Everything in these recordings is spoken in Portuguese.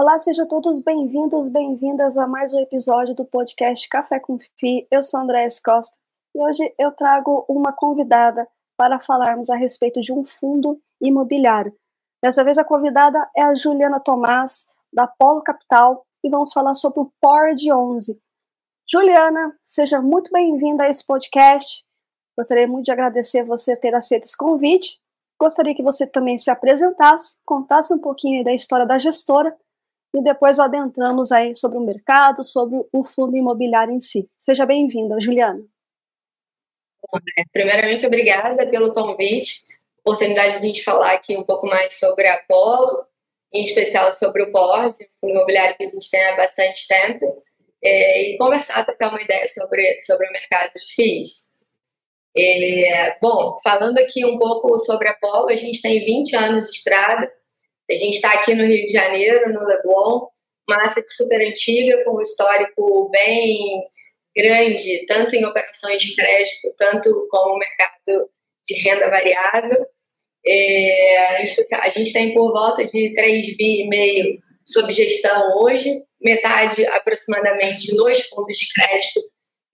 Olá, sejam todos bem-vindos, bem-vindas a mais um episódio do podcast Café com FI. Eu sou Andréa Costa e hoje eu trago uma convidada para falarmos a respeito de um fundo imobiliário. Dessa vez a convidada é a Juliana Tomás, da Polo Capital, e vamos falar sobre o PORD 11. Juliana, seja muito bem-vinda a esse podcast. Gostaria muito de agradecer você ter aceito esse convite. Gostaria que você também se apresentasse, contasse um pouquinho da história da gestora e depois adentramos aí sobre o mercado, sobre o fundo imobiliário em si. Seja bem-vinda, Juliana. Né, primeiramente, obrigada pelo convite, oportunidade de a gente falar aqui um pouco mais sobre a Apolo, em especial sobre o PORD, o imobiliário que a gente tem há bastante tempo, é, e conversar, trocar uma ideia sobre, sobre o mercado de FIIs. É, bom, falando aqui um pouco sobre a Apolo, a gente tem 20 anos de estrada, a gente está aqui no Rio de Janeiro, no Leblon, uma asset super antiga, com um histórico bem grande, tanto em operações de crédito, tanto como mercado de renda variável. É, a gente tem por volta de 3 bi meio sob gestão hoje, metade aproximadamente nos fundos de crédito,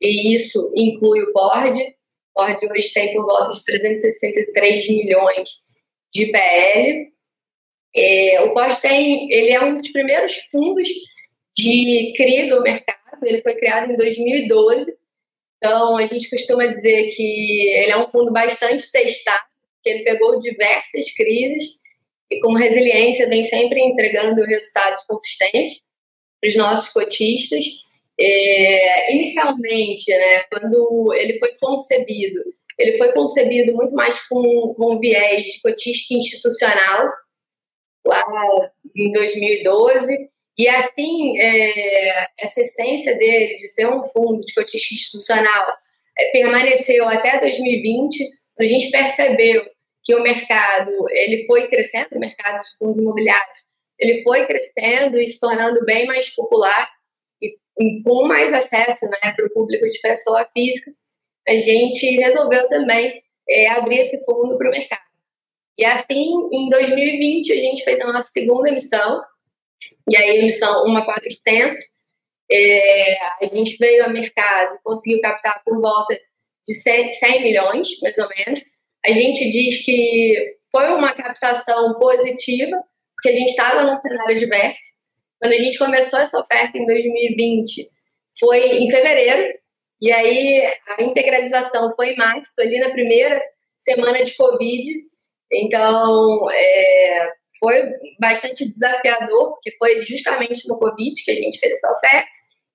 e isso inclui o board. O board hoje tem por volta de 363 milhões de PL. É, o Pós tem, ele é um dos primeiros fundos de CRI do mercado, ele foi criado em 2012, então a gente costuma dizer que ele é um fundo bastante testado, que ele pegou diversas crises e com resiliência vem sempre entregando resultados consistentes para os nossos cotistas. É, inicialmente, né, quando ele foi concebido, ele foi concebido muito mais com, com viés de cotista institucional, lá em 2012. E assim, é, essa essência dele de ser um fundo de cotista institucional é, permaneceu até 2020. A gente percebeu que o mercado ele foi crescendo, o mercado de fundos imobiliários, ele foi crescendo e se tornando bem mais popular e, com mais acesso né, para o público de pessoa física. A gente resolveu também é, abrir esse fundo para o mercado. E assim, em 2020, a gente fez a nossa segunda emissão, e aí a emissão 1 é, a gente veio ao mercado, conseguiu captar por volta de 100, 100 milhões, mais ou menos. A gente diz que foi uma captação positiva, porque a gente estava num cenário diverso. Quando a gente começou essa oferta em 2020, foi em fevereiro, e aí a integralização foi em março, ali na primeira semana de Covid, então, é, foi bastante desafiador, porque foi justamente no Covid que a gente fez essa oferta,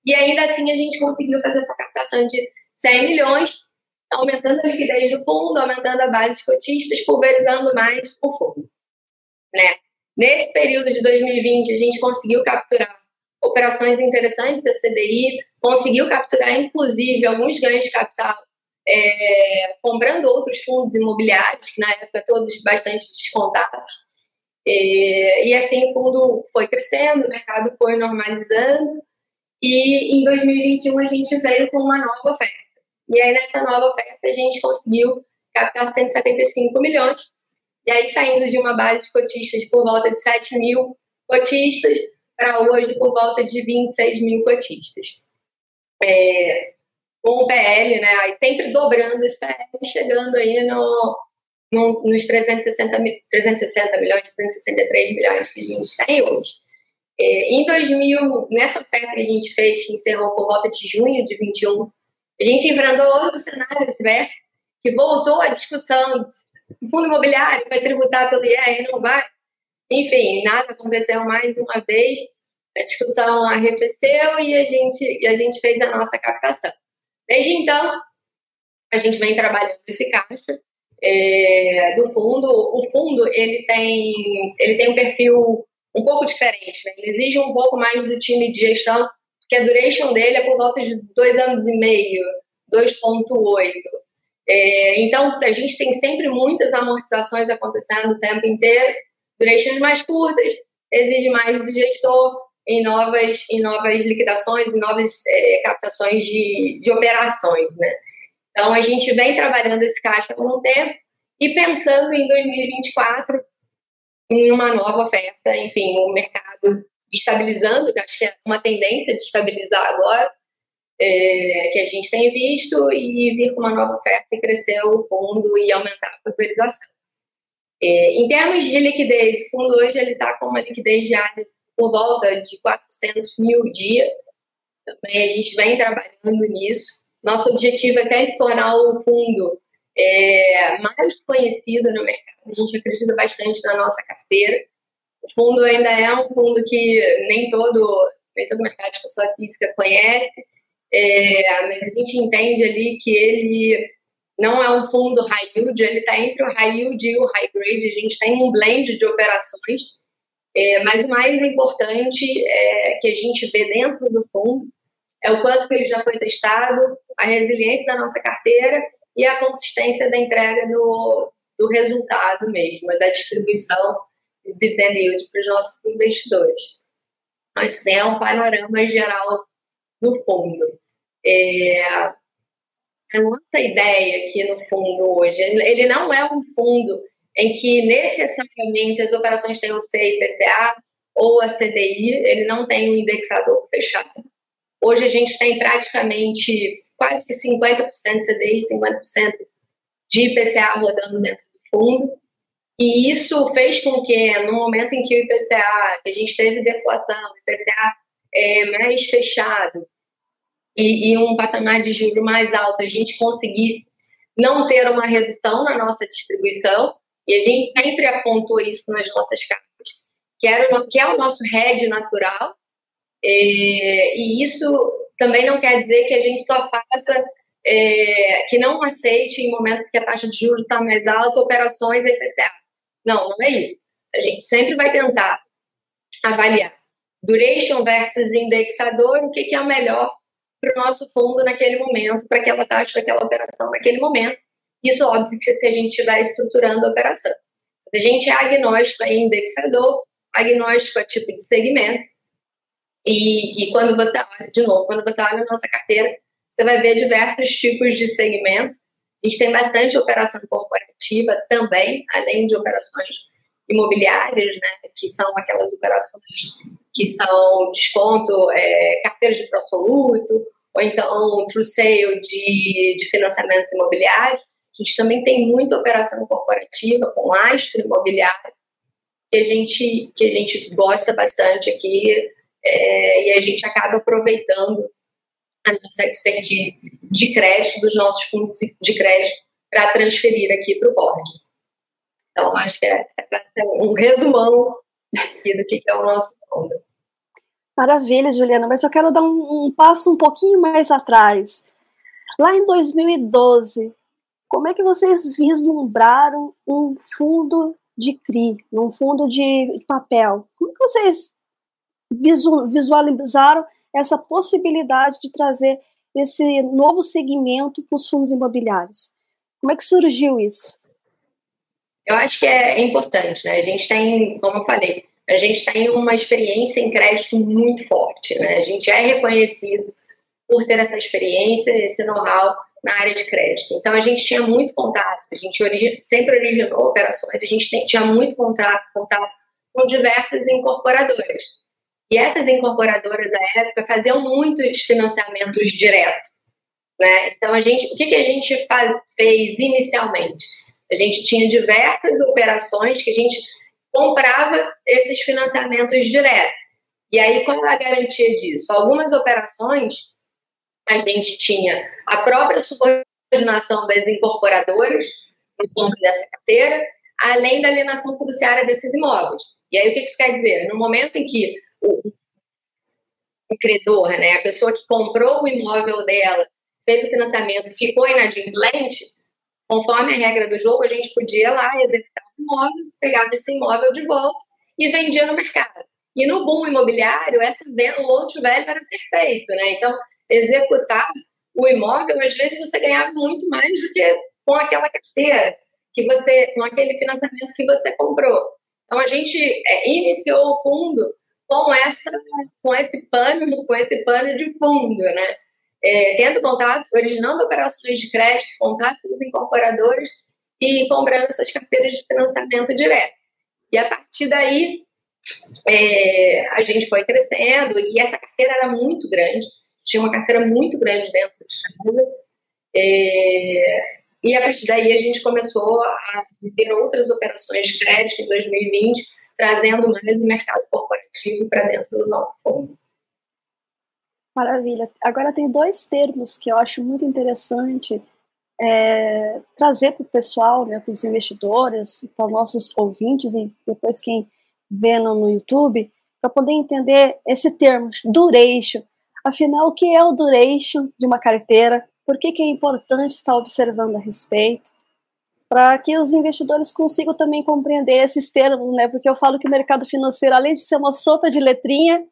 e ainda assim a gente conseguiu fazer essa captação de 100 milhões, aumentando a liquidez do fundo, aumentando a base de cotistas, pulverizando mais o fundo. Né? Nesse período de 2020, a gente conseguiu capturar operações interessantes da CDI, conseguiu capturar, inclusive, alguns ganhos de capital é, comprando outros fundos imobiliários, que na época todos bastante descontados. É, e assim o fundo foi crescendo, o mercado foi normalizando, e em 2021 a gente veio com uma nova oferta. E aí nessa nova oferta a gente conseguiu captar 175 milhões, e aí saindo de uma base de cotistas por volta de 7 mil cotistas para hoje por volta de 26 mil cotistas. É, com o PL, né? Aí sempre dobrando esse PL, chegando aí no, no, nos 360, 360 milhões, 363 milhões que a gente tem hoje. É, em 2000, nessa oferta que a gente fez, que encerrou por volta de junho de 21, a gente enfrentou outro cenário diverso, que voltou a discussão do fundo imobiliário vai tributar pelo IR, não vai. Enfim, nada aconteceu mais uma vez, a discussão arrefeceu e a gente, e a gente fez a nossa captação. Desde então, a gente vem trabalhando esse caixa é, do fundo. O fundo ele tem, ele tem um perfil um pouco diferente, né? ele exige um pouco mais do time de gestão, porque a duration dele é por volta de dois anos e meio, 2,8. É, então, a gente tem sempre muitas amortizações acontecendo o tempo inteiro, durations mais curtas, exige mais do gestor, em novas, em novas liquidações, em novas é, captações de, de operações, né? Então, a gente vem trabalhando esse caixa há algum tempo e pensando em 2024 em uma nova oferta, enfim, o mercado estabilizando, que acho que é uma tendência de estabilizar agora, é, que a gente tem visto, e vir com uma nova oferta e crescer o fundo e aumentar a pulverização. É, em termos de liquidez, o fundo hoje está com uma liquidez diária por volta de 400 mil dia. Também a gente vem trabalhando nisso. Nosso objetivo é sempre tornar o fundo é, mais conhecido no mercado. A gente acredita bastante na nossa carteira. O fundo ainda é um fundo que nem todo, nem todo mercado de pessoa física conhece, é, mas a gente entende ali que ele não é um fundo high yield, ele está entre o high yield e o high grade. A gente tem um blend de operações, é, mas o mais importante é que a gente vê dentro do fundo é o quanto que ele já foi testado, a resiliência da nossa carteira e a consistência da entrega do, do resultado mesmo, da distribuição de dividend para os nossos investidores. Mas é um panorama geral do fundo. É, a nossa ideia aqui no fundo hoje, ele não é um fundo em que necessariamente as operações têm o CIPCA ou a CDI, ele não tem um indexador fechado. Hoje a gente tem praticamente quase 50% CDI, 50% de IPCA rodando dentro do fundo. E isso fez com que, no momento em que o IPCA, que a gente teve deflação, IPCA é mais fechado e, e um patamar de juro mais alto, a gente conseguisse não ter uma redução na nossa distribuição, e a gente sempre apontou isso nas nossas cartas, que, era que é o nosso hedge natural, e, e isso também não quer dizer que a gente só faça, é, que não aceite em momentos que a taxa de juros está mais alta, operações IPCA. Não, não é isso. A gente sempre vai tentar avaliar duration versus indexador, o que, que é o melhor para o nosso fundo naquele momento, para aquela taxa daquela operação naquele momento. Isso, óbvio, que se a gente estiver estruturando a operação. A gente é agnóstico a indexador, agnóstico a tipo de segmento, e, e quando você olha, de novo, quando você olha na nossa carteira, você vai ver diversos tipos de segmento. A gente tem bastante operação corporativa também, além de operações imobiliárias, né, que são aquelas operações que são desconto, é, carteira de prosoluto, ou então true sale de, de financiamentos imobiliários. A gente também tem muita operação corporativa com lastro imobiliário, que a gente, que a gente gosta bastante aqui, é, e a gente acaba aproveitando a nossa expertise de crédito dos nossos fundos de crédito para transferir aqui para o board. Então, acho que é, é um resumão do que é o nosso fundo. Maravilha, Juliana, mas eu quero dar um, um passo um pouquinho mais atrás. Lá em 2012, como é que vocês vislumbraram um fundo de CRI, um fundo de papel? Como é que vocês visualizaram essa possibilidade de trazer esse novo segmento para os fundos imobiliários. Como é que surgiu isso? Eu acho que é importante, né? A gente tem, como eu falei, a gente tem uma experiência em crédito muito forte, né? A gente é reconhecido por ter essa experiência, esse know-how na área de crédito. Então a gente tinha muito contato, a gente origi sempre originou operações, a gente tinha muito contato, contato com diversas incorporadoras. E essas incorporadoras da época faziam muitos financiamentos diretos. Né? Então, a gente, o que, que a gente fez inicialmente? A gente tinha diversas operações que a gente comprava esses financiamentos diretos. E aí, qual é a garantia disso? Algumas operações a gente tinha a própria subordinação das incorporadoras no ponto dessa carteira, além da alienação fiduciária desses imóveis. E aí, o que isso quer dizer? No momento em que o credor, né, a pessoa que comprou o imóvel dela, fez o financiamento, ficou inadimplente, conforme a regra do jogo, a gente podia lá executar o imóvel, pegava esse imóvel de volta e vendia no mercado. E no boom imobiliário, essa venda, o loan to value era perfeito, né? Então, executar o imóvel, às vezes você ganhava muito mais do que com aquela carteira que você, com aquele financiamento que você comprou. Então, a gente é, iniciou o fundo com essa com esse pano com esse pano de fundo, né? É, tendo contato, originando operações de crédito, contato com os incorporadores e comprando essas carteiras de financiamento direto. E a partir daí, é, a gente foi crescendo e essa carteira era muito grande, tinha uma carteira muito grande dentro de casa. É, e a partir daí a gente começou a ter outras operações de crédito em 2020, trazendo mais o mercado corporativo para dentro do nosso fundo. Maravilha. Agora tem dois termos que eu acho muito interessante é, trazer para o pessoal, né, para os investidores, para os nossos ouvintes e depois quem vê no, YouTube, para poder entender esse termo, duration. Afinal, o que é o duration de uma carteira? Por que, que é importante estar observando a respeito? Para que os investidores consigam também compreender esses termos, né? Porque eu falo que o mercado financeiro, além de ser uma sopa de letrinha,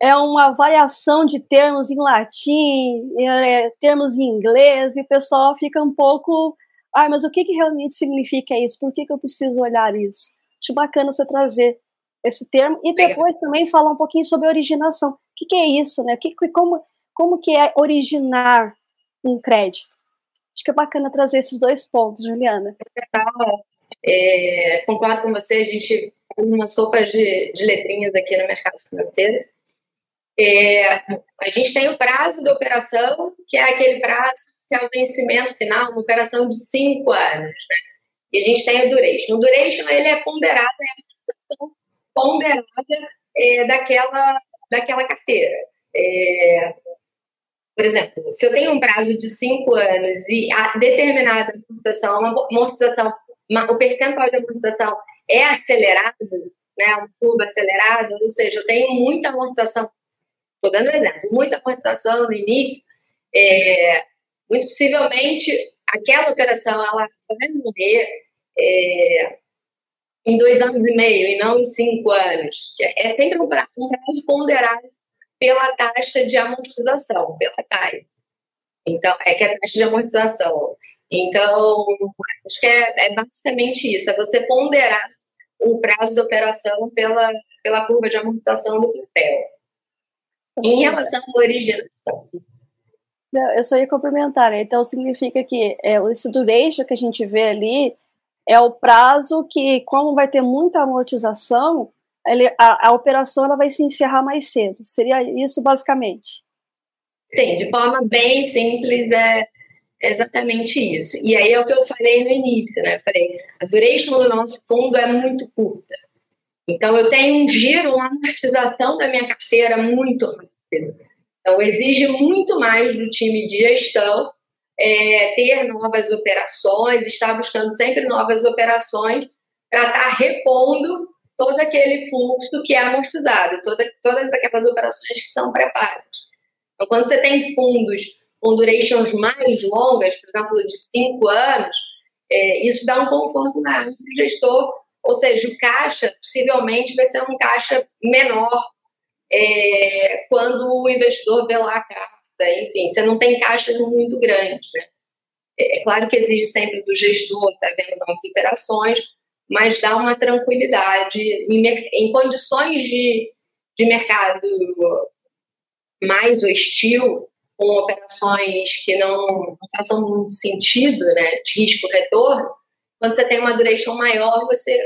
é uma variação de termos em latim, é, termos em inglês, e o pessoal fica um pouco. Ah, mas o que, que realmente significa isso? Por que, que eu preciso olhar isso? Acho bacana você trazer esse termo e depois também falar um pouquinho sobre originação. O que, que é isso, né? Que, como, como que é originar um crédito? Acho que é bacana trazer esses dois pontos, Juliana. É, concordo com você, a gente faz uma sopa de, de letrinhas aqui no mercado financeiro. É, a gente tem o prazo da operação, que é aquele prazo que é o vencimento final, uma operação de cinco anos. Né? E a gente tem a duration. O duration ele é ponderado, é a fixação ponderada é, daquela, daquela carteira. É, por exemplo, se eu tenho um prazo de cinco anos e a determinada amortização, uma amortização, uma, o percentual de amortização é acelerado, né, uma curva acelerada, ou seja, eu tenho muita amortização Estou dando um exemplo. Muita amortização no início, é, muito possivelmente aquela operação ela vai morrer é, em dois anos e meio e não em cinco anos. É sempre um prazo, ponderado pela taxa de amortização, pela TAI. Então, é que é a taxa de amortização. Então, acho que é, é basicamente isso, é você ponderar o prazo da operação pela, pela curva de amortização do papel. Em relação à originação. Eu só ia complementar, né? Então significa que é, esse duration que a gente vê ali é o prazo que, como vai ter muita amortização, ele, a, a operação ela vai se encerrar mais cedo. Seria isso basicamente? Sim, de forma bem simples é exatamente isso. E aí é o que eu falei no início, né? Falei, a duration do nosso fundo é muito curta. Então, eu tenho um giro, uma amortização da minha carteira muito rápido. Então, exige muito mais do time de gestão é, ter novas operações, estar buscando sempre novas operações para estar tá repondo todo aquele fluxo que é amortizado, toda, todas aquelas operações que são preparadas. Então, quando você tem fundos com durations mais longas, por exemplo, de cinco anos, é, isso dá um conforto maior para o gestor ou seja, o caixa possivelmente vai ser um caixa menor é, quando o investidor vê lá a carta. Enfim, você não tem caixas muito grandes. Né? É, é claro que exige sempre do gestor estar tá vendo novas operações, mas dá uma tranquilidade em, em condições de, de mercado mais hostil, com operações que não, não façam muito sentido, né, de risco-retorno, quando você tem uma duration maior, você,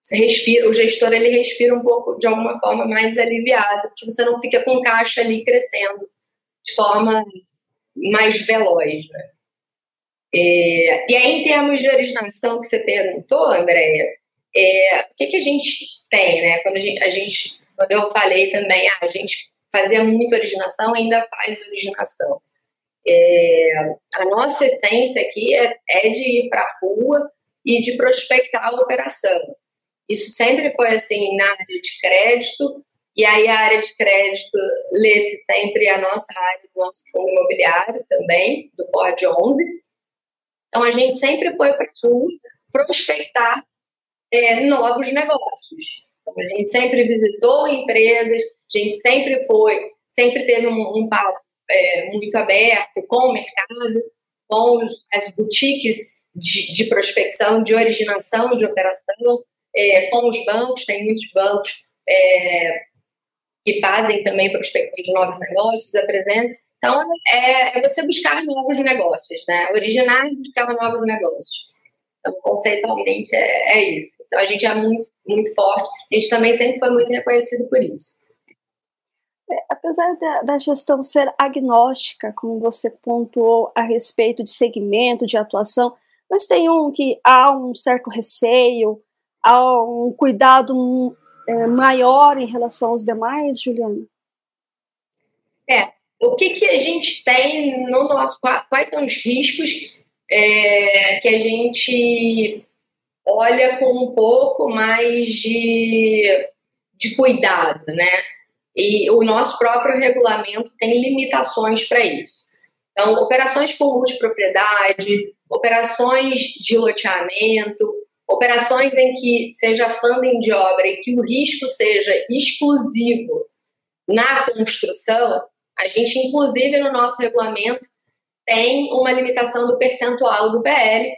você respira, o gestor ele respira um pouco de alguma forma mais aliviado, porque você não fica com caixa ali crescendo de forma mais veloz. Né? É, e aí, em termos de originação que você perguntou, Andréia, é, o que, que a gente tem, né? Quando a gente, a gente, quando eu falei também, ah, a gente fazia muito originação, ainda faz originação. É, a nossa essência aqui é, é de ir para a rua e de prospectar a operação. Isso sempre foi assim na área de crédito, e aí a área de crédito lê-se sempre a nossa área do nosso fundo imobiliário também, do POD 11. Então a gente sempre foi para prospectar é, novos negócios. Então, a gente sempre visitou empresas, a gente sempre foi, sempre teve um, um papo é, muito aberto com o mercado, com os, as boutiques de, de, prospecção, de originação de operação, é, com os bancos, tem muitos bancos é, que fazem também prospecção de novos negócios, apresentam. Então, é, é, você buscar novos negócios, né? originar e buscar novos negócios. Então, conceitualmente, é, é isso. Então, a gente é muito, muito forte. A gente também sempre foi muito reconhecido por isso. É, apesar da, da, gestão ser agnóstica, como você pontuou a respeito de segmento, de atuação, mas tem um que há um certo receio, há um cuidado é, maior em relação aos demais, Juliana? É, o que, que a gente tem no nosso. Quais são os riscos é, que a gente olha com um pouco mais de, de cuidado, né? E o nosso próprio regulamento tem limitações para isso. Então, operações com multipropriedade, operações de loteamento, operações em que seja funding de obra e que o risco seja exclusivo na construção, a gente, inclusive, no nosso regulamento, tem uma limitação do percentual do PL,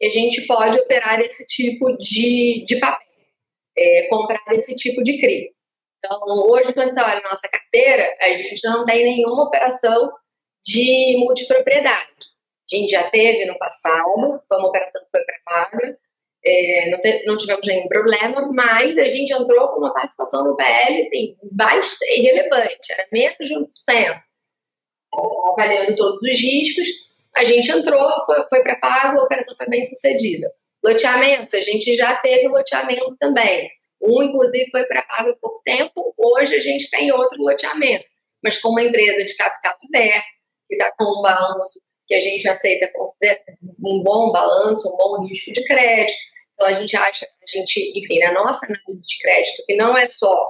e a gente pode operar esse tipo de, de papel, é, comprar esse tipo de CRI. Então, hoje, quando você olha a nossa carteira, a gente não tem nenhuma operação de multipropriedade. A gente já teve no passado, foi uma operação que foi pré-paga, é, não, te, não, tivemos nenhum problema, mas a gente entrou com uma participação no PL assim, bastante irrelevante, era menos de um tempo. Avaliando todos os riscos, a gente entrou, foi, foi pré-pago, a operação foi bem sucedida. Loteamento, a gente já teve loteamento também. Um, inclusive, foi pré-pago há pouco tempo, hoje a gente tem outro loteamento, mas com uma empresa de capital aberto, que está com um balanço que a gente aceita um bom balanço, um bom risco de crédito. Então a gente acha, a gente, enfim, na nossa análise de crédito, que não é só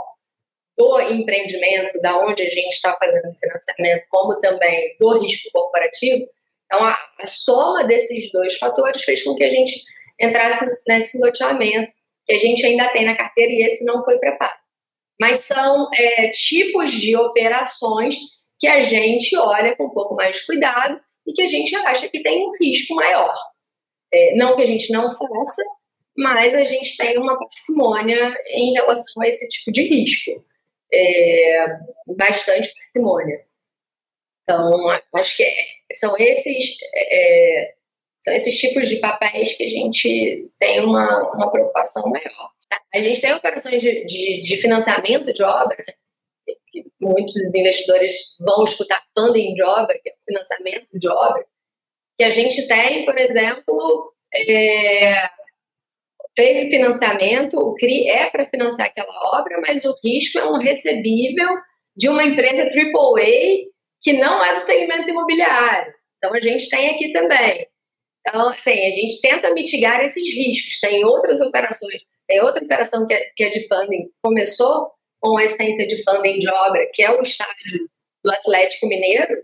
do empreendimento, da onde a gente está fazendo financiamento, como também do risco corporativo. Então a, a soma desses dois fatores fez com que a gente entrasse nesse loteamento que a gente ainda tem na carteira e esse não foi preparado. Mas são é, tipos de operações que a gente olha com um pouco mais de cuidado e que a gente acha que tem um risco maior. É, não que a gente não faça, mas a gente tem uma parcimônia em relação a esse tipo de risco. É, bastante parcimônia. Então, acho que é, são esses é, são esses tipos de papéis que a gente tem uma, uma preocupação maior. A gente tem operações de, de, de financiamento de obra, né? Que muitos investidores vão escutar funding de obra, que é financiamento de obra, que a gente tem, por exemplo, é, fez o financiamento, o CRI é para financiar aquela obra, mas o risco é um recebível de uma empresa AAA que não é do segmento imobiliário. Então a gente tem aqui também. Então, assim, a gente tenta mitigar esses riscos. Tem outras operações, tem outra operação que é, que é de funding, começou com a essência de funding de obra, que é o estádio do Atlético Mineiro,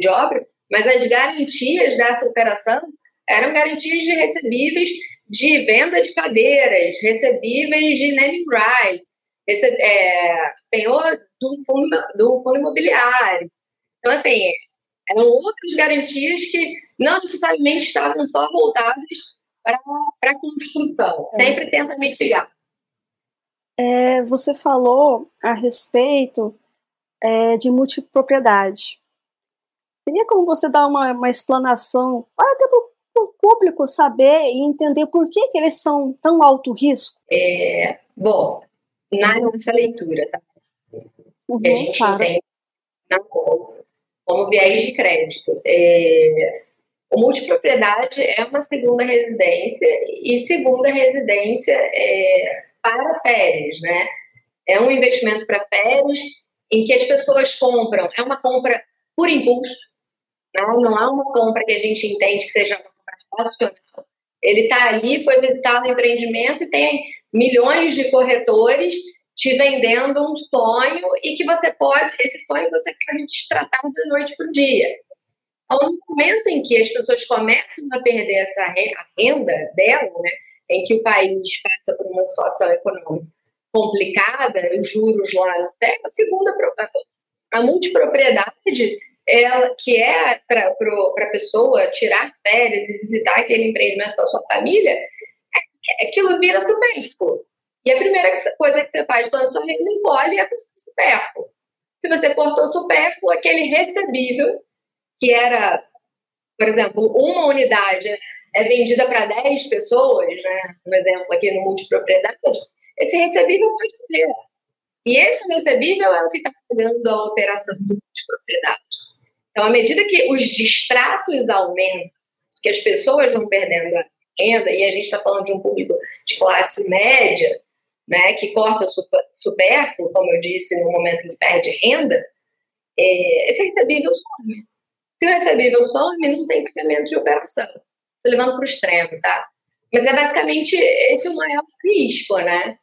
de obra, mas as garantias dessa operação eram garantias de recebíveis de venda de cadeiras, recebíveis de naming rights, receb é, penhor do fundo, do fundo imobiliário. Então, assim, eram outras garantias que não necessariamente estavam só voltadas para a construção. É. Sempre tenta mitigar. É, você falou a respeito é, de multipropriedade. Teria como você dar uma, uma explanação para até para o público saber e entender por que, que eles são tão alto risco? É, bom, na nossa leitura, tá? Uhum, que a gente claro. tem na como viés de crédito. É, o multipropriedade é uma segunda residência e segunda residência é, para férias, né? É um investimento para férias em que as pessoas compram, é uma compra por impulso, não, não é uma compra que a gente entende que seja uma compra racional. Ele está ali, foi visitar um empreendimento e tem milhões de corretores te vendendo um sonho e que você pode, esse sonho você pode destratar da noite para o dia. Então, no momento em que as pessoas começam a perder essa renda dela, né, em que o país passa por uma situação econômica complicada, os juros lá no céu, a segunda, a multipropriedade, ela, que é para a pessoa tirar férias e visitar aquele empreendimento com a sua família, é, aquilo vira supérfluo. E a primeira coisa que você faz quando a sua renda encolhe é cortar supérfluo. Se você cortou supérfluo, aquele recebível, que era, por exemplo, uma unidade é vendida para 10 pessoas, né? Um exemplo aqui no multipropriedade, esse recebível pode ter. E esse recebível é o que está pagando a operação de multipropriedade. Então, à medida que os distratos aumentam, que as pessoas vão perdendo a renda, e a gente está falando de um público de classe média, né, que corta supérfluo, como eu disse, no momento que perde renda, é, esse recebível some. Se o recebível some, não tem pagamento de operação. Estou levando para o extremo, tá? Mas é basicamente esse o maior risco, né?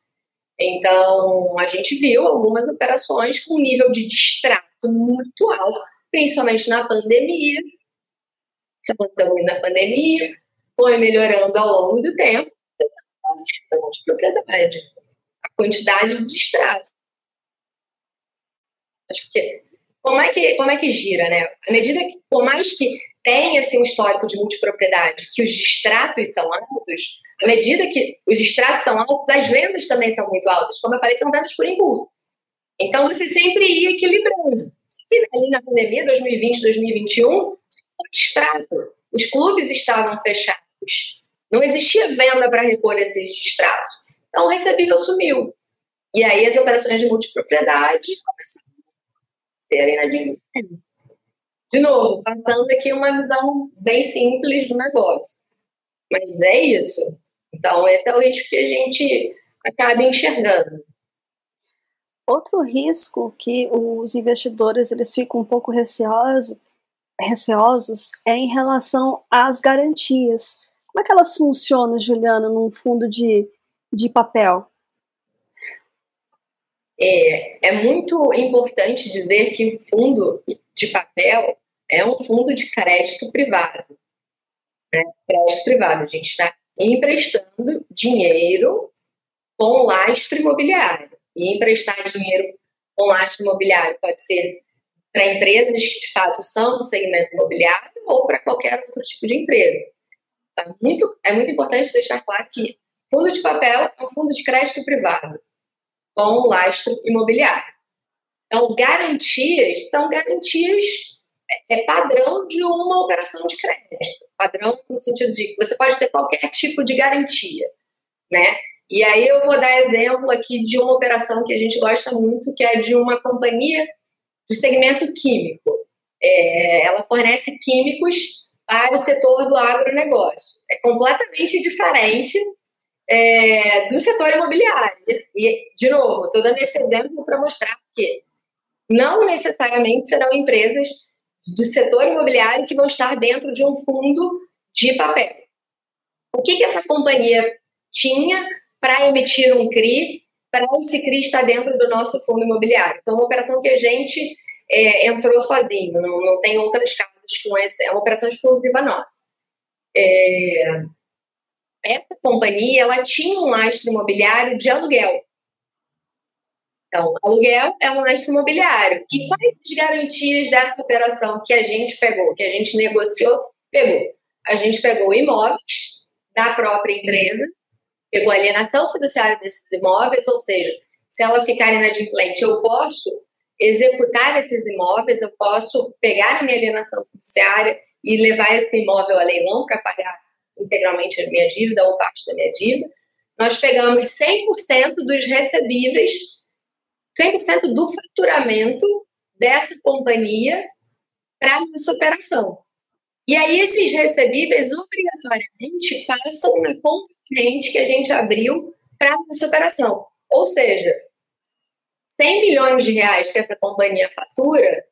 Então, a gente viu algumas operações com nível de distrato muito alto, principalmente na pandemia. Isso aconteceu muito na pandemia, foi melhorando ao longo do tempo, de propriedade, a quantidade de distrato. Porque como é que como é que gira, né? À medida que, por mais que tenha assim, um histórico de multipropriedade, que os distratos são altos, à medida que os distratos são altos, as vendas também são muito altas. Como eu falei, são vendas por impulso. Então você sempre ia equilibrando. E ali na pandemia, 2020, 2021, o distrato. Os clubes estavam fechados. Não existia venda para repor esses distratos. Então o recebível sumiu. E aí as operações de multipropriedade começaram a ter inadimplência. De novo, passando aqui uma visão bem simples do negócio. Mas é isso. Então, esse é o risco que a gente acaba enxergando. Outro risco que os investidores eles ficam um pouco receosos, receosos é em relação às garantias. Como é que elas funcionam, Juliana, num fundo de, de papel? É, é muito importante dizer que o fundo de papel é um fundo de crédito privado. Né? Crédito privado, a gente está emprestando dinheiro com lastro imobiliário. E emprestar dinheiro com lastro imobiliário pode ser para empresas que de fato são do segmento imobiliário ou para qualquer outro tipo de empresa. É muito, é muito importante deixar claro que fundo de papel é um fundo de crédito privado com lastro imobiliário. Então, garantias são garantias é, é padrão de uma operação de crédito. Padrão no sentido de você pode ter qualquer tipo de garantia, né? E aí eu vou dar exemplo aqui de uma operação que a gente gosta muito, que é de uma companhia de segmento químico. É, ela fornece químicos para o setor do agronegócio. É completamente diferente é, do setor imobiliário. E, de novo, estou dando esse exemplo para mostrar que não necessariamente serão empresas do setor imobiliário que vão estar dentro de um fundo de papel. O que, que essa companhia tinha para emitir um CRI, para esse CRI estar dentro do nosso fundo imobiliário? Então, uma operação que a gente é, entrou sozinho, não, não tem outras casas com esse, é uma operação exclusiva nossa. É, essa companhia ela tinha um lastro imobiliário de aluguel. Então, aluguel é um lastro imobiliário. E quais as garantias dessa operação que a gente pegou, que a gente negociou? Pegou. A gente pegou imóveis da própria empresa, pegou alienação fiduciária desses imóveis, ou seja, se ela ficar inadimplente, eu posso executar esses imóveis, eu posso pegar a minha alienação fiduciária e levar esse imóvel a leilão para pagar integralmente a minha dívida ou parte da minha dívida. Nós pegamos 100% dos recebíveis 100% do faturamento dessa companhia para essa operação. E aí esses recebíveis obrigatoriamente passam na conta corrente que a gente abriu para essa operação. Ou seja, 100 milhões de reais que essa companhia fatura,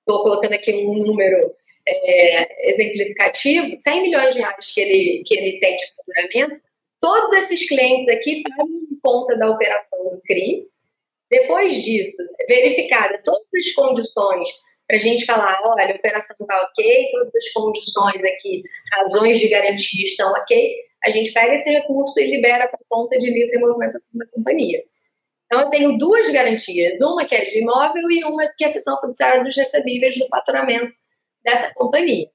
estou colocando aqui um número é, exemplificativo, 100 milhões de reais que ele, que ele tem de faturamento, todos esses clientes aqui pagam em conta da operação do CRI, depois disso, verificada todas as condições para a gente falar, olha, a operação está ok, todas as condições aqui, razões de garantia estão ok, a gente pega esse recurso e libera para conta de livre movimentação da companhia. Então, eu tenho duas garantias, uma que é de imóvel e uma que é a sessão fiduciária dos recebíveis do faturamento dessa companhia.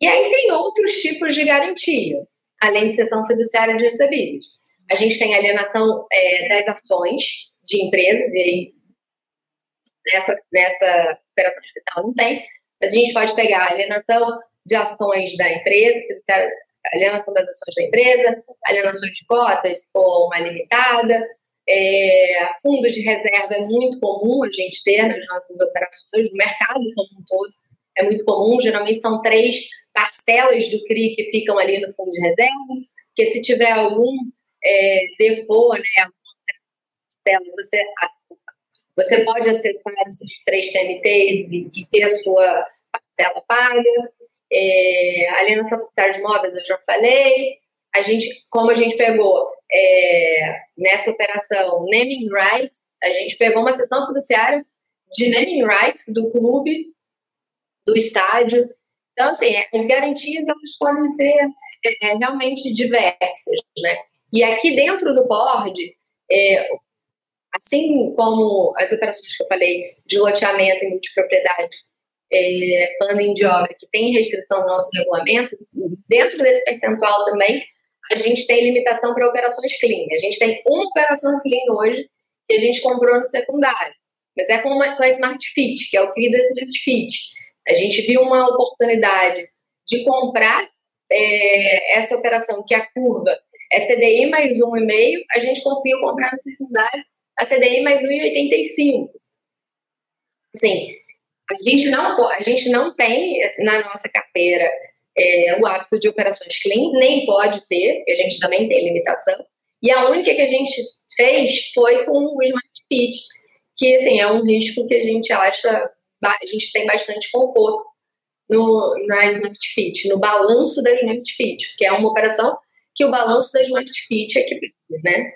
E aí tem outros tipos de garantia, além de sessão fiduciária de recebíveis. A gente tem alienação é, das ações, de empresas, e aí nessa, nessa operação especial não tem, mas a gente pode pegar a alienação de ações da empresa, alienação das ações da empresa, alienações de cotas ou uma limitada, é, fundo de reserva é muito comum a gente ter nas nossas operações, no mercado como um todo, é muito comum, geralmente são três parcelas do CRI que ficam ali no fundo de reserva, que se tiver algum é, default, né, você, você pode acessar esses três PMTs e, e ter a sua parcela paga. É, alienação tributária de imóveis, eu já falei. A gente, como a gente pegou é, nessa operação naming rights, a gente pegou uma sessão fiduciária de naming rights do clube, do estádio. Então, assim, as garantias elas podem ser é, realmente diversas, né? E aqui dentro do board, é, assim como as operações que eu falei de loteamento e multipropriedade, é, funding de obra, que tem restrição no nosso regulamento, dentro desse percentual também, a gente tem limitação para operações clean. A gente tem uma operação clean hoje que a gente comprou no secundário, mas é com, uma, com a Smart Fit, que é o CLI da Smart Fit. A gente viu uma oportunidade de comprar é, essa operação, que é a curva é CDI mais 1,5, a gente conseguiu comprar no secundário a CDI mais 1,85. Assim, a gente não, a gente não tem na nossa carteira é, o hábito de operações clean, nem pode ter, a gente também tem limitação. E a única que a gente fez foi com o Smart Fit, que assim, é um risco que a gente acha, a gente tem bastante conforto no, na Smart Fit, no balanço da Smart Fit, que é uma operação que o balanço da Smart Fit é que né?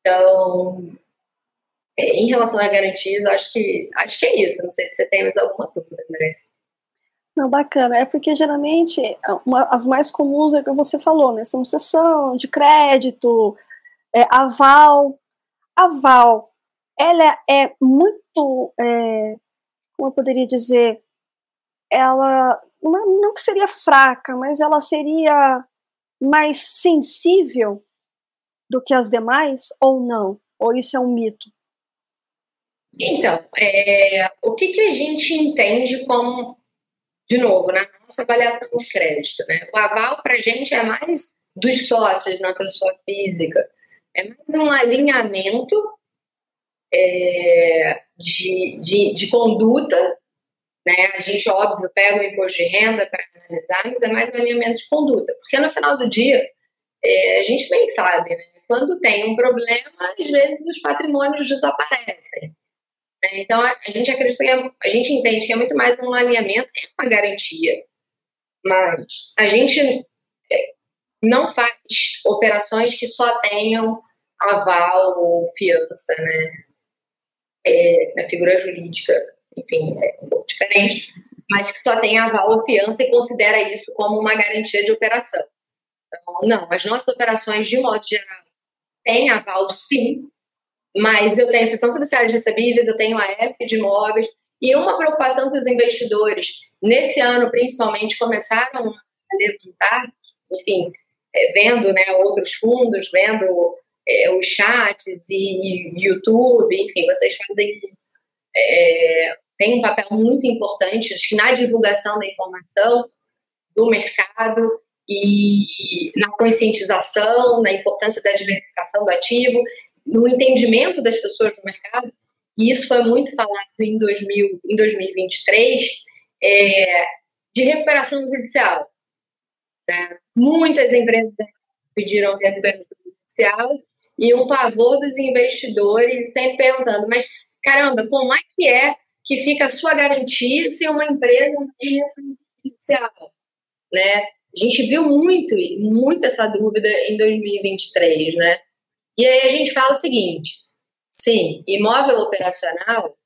Então, em relação a garantias, acho que acho que é isso. Não sei se você tem mais alguma dúvida. Não, bacana. É porque geralmente uma, as mais comuns é que você falou, né? São sessão de crédito, é, aval. Aval, ela é muito, é, como eu poderia dizer, ela não, não que seria fraca, mas ela seria mais sensível do que as demais ou não? Ou isso é um mito? Então, é, o que, que a gente entende como, de novo, na nossa avaliação de crédito? Né? O aval para a gente é mais dos sócios na pessoa física, é mais um alinhamento é, de, de, de conduta né? A gente, óbvio, pega o imposto de renda para analisar, mas é mais um alinhamento de conduta. Porque no final do dia, é, a gente bem sabe, né? quando tem um problema, às vezes os patrimônios desaparecem. Né? Então, a, gente acredita que é, a gente entende que é muito mais um alinhamento que uma garantia. Mas a gente é, não faz operações que só tenham aval ou fiança, né? É, na figura jurídica enfim, é um pouco diferente, mas que só tem aval ou fiança e considera isso como uma garantia de operação. Então, não, as nossas operações, de modo geral, têm aval sim, mas eu tenho a sessão fiduciária de recebíveis, eu tenho a F de imóveis, e uma preocupação que os investidores, nesse ano principalmente, começaram a levantar, enfim, é, vendo né, outros fundos, vendo é, os chats e, e YouTube, enfim, vocês fazem é, tem um papel muito importante na divulgação da informação do mercado e na conscientização, na importância da diversificação do ativo, no entendimento das pessoas do mercado. E isso foi muito falado em, 2000, em 2023, é, de recuperação judicial. Né? Muitas empresas pediram recuperação judicial e um pavor dos investidores sempre perguntando, mas caramba, como é que é que fica a sua garantia se uma empresa não tem judicial, né? A gente viu muito, muito essa dúvida em 2023, né? E aí a gente fala o seguinte, sim, imóvel operacional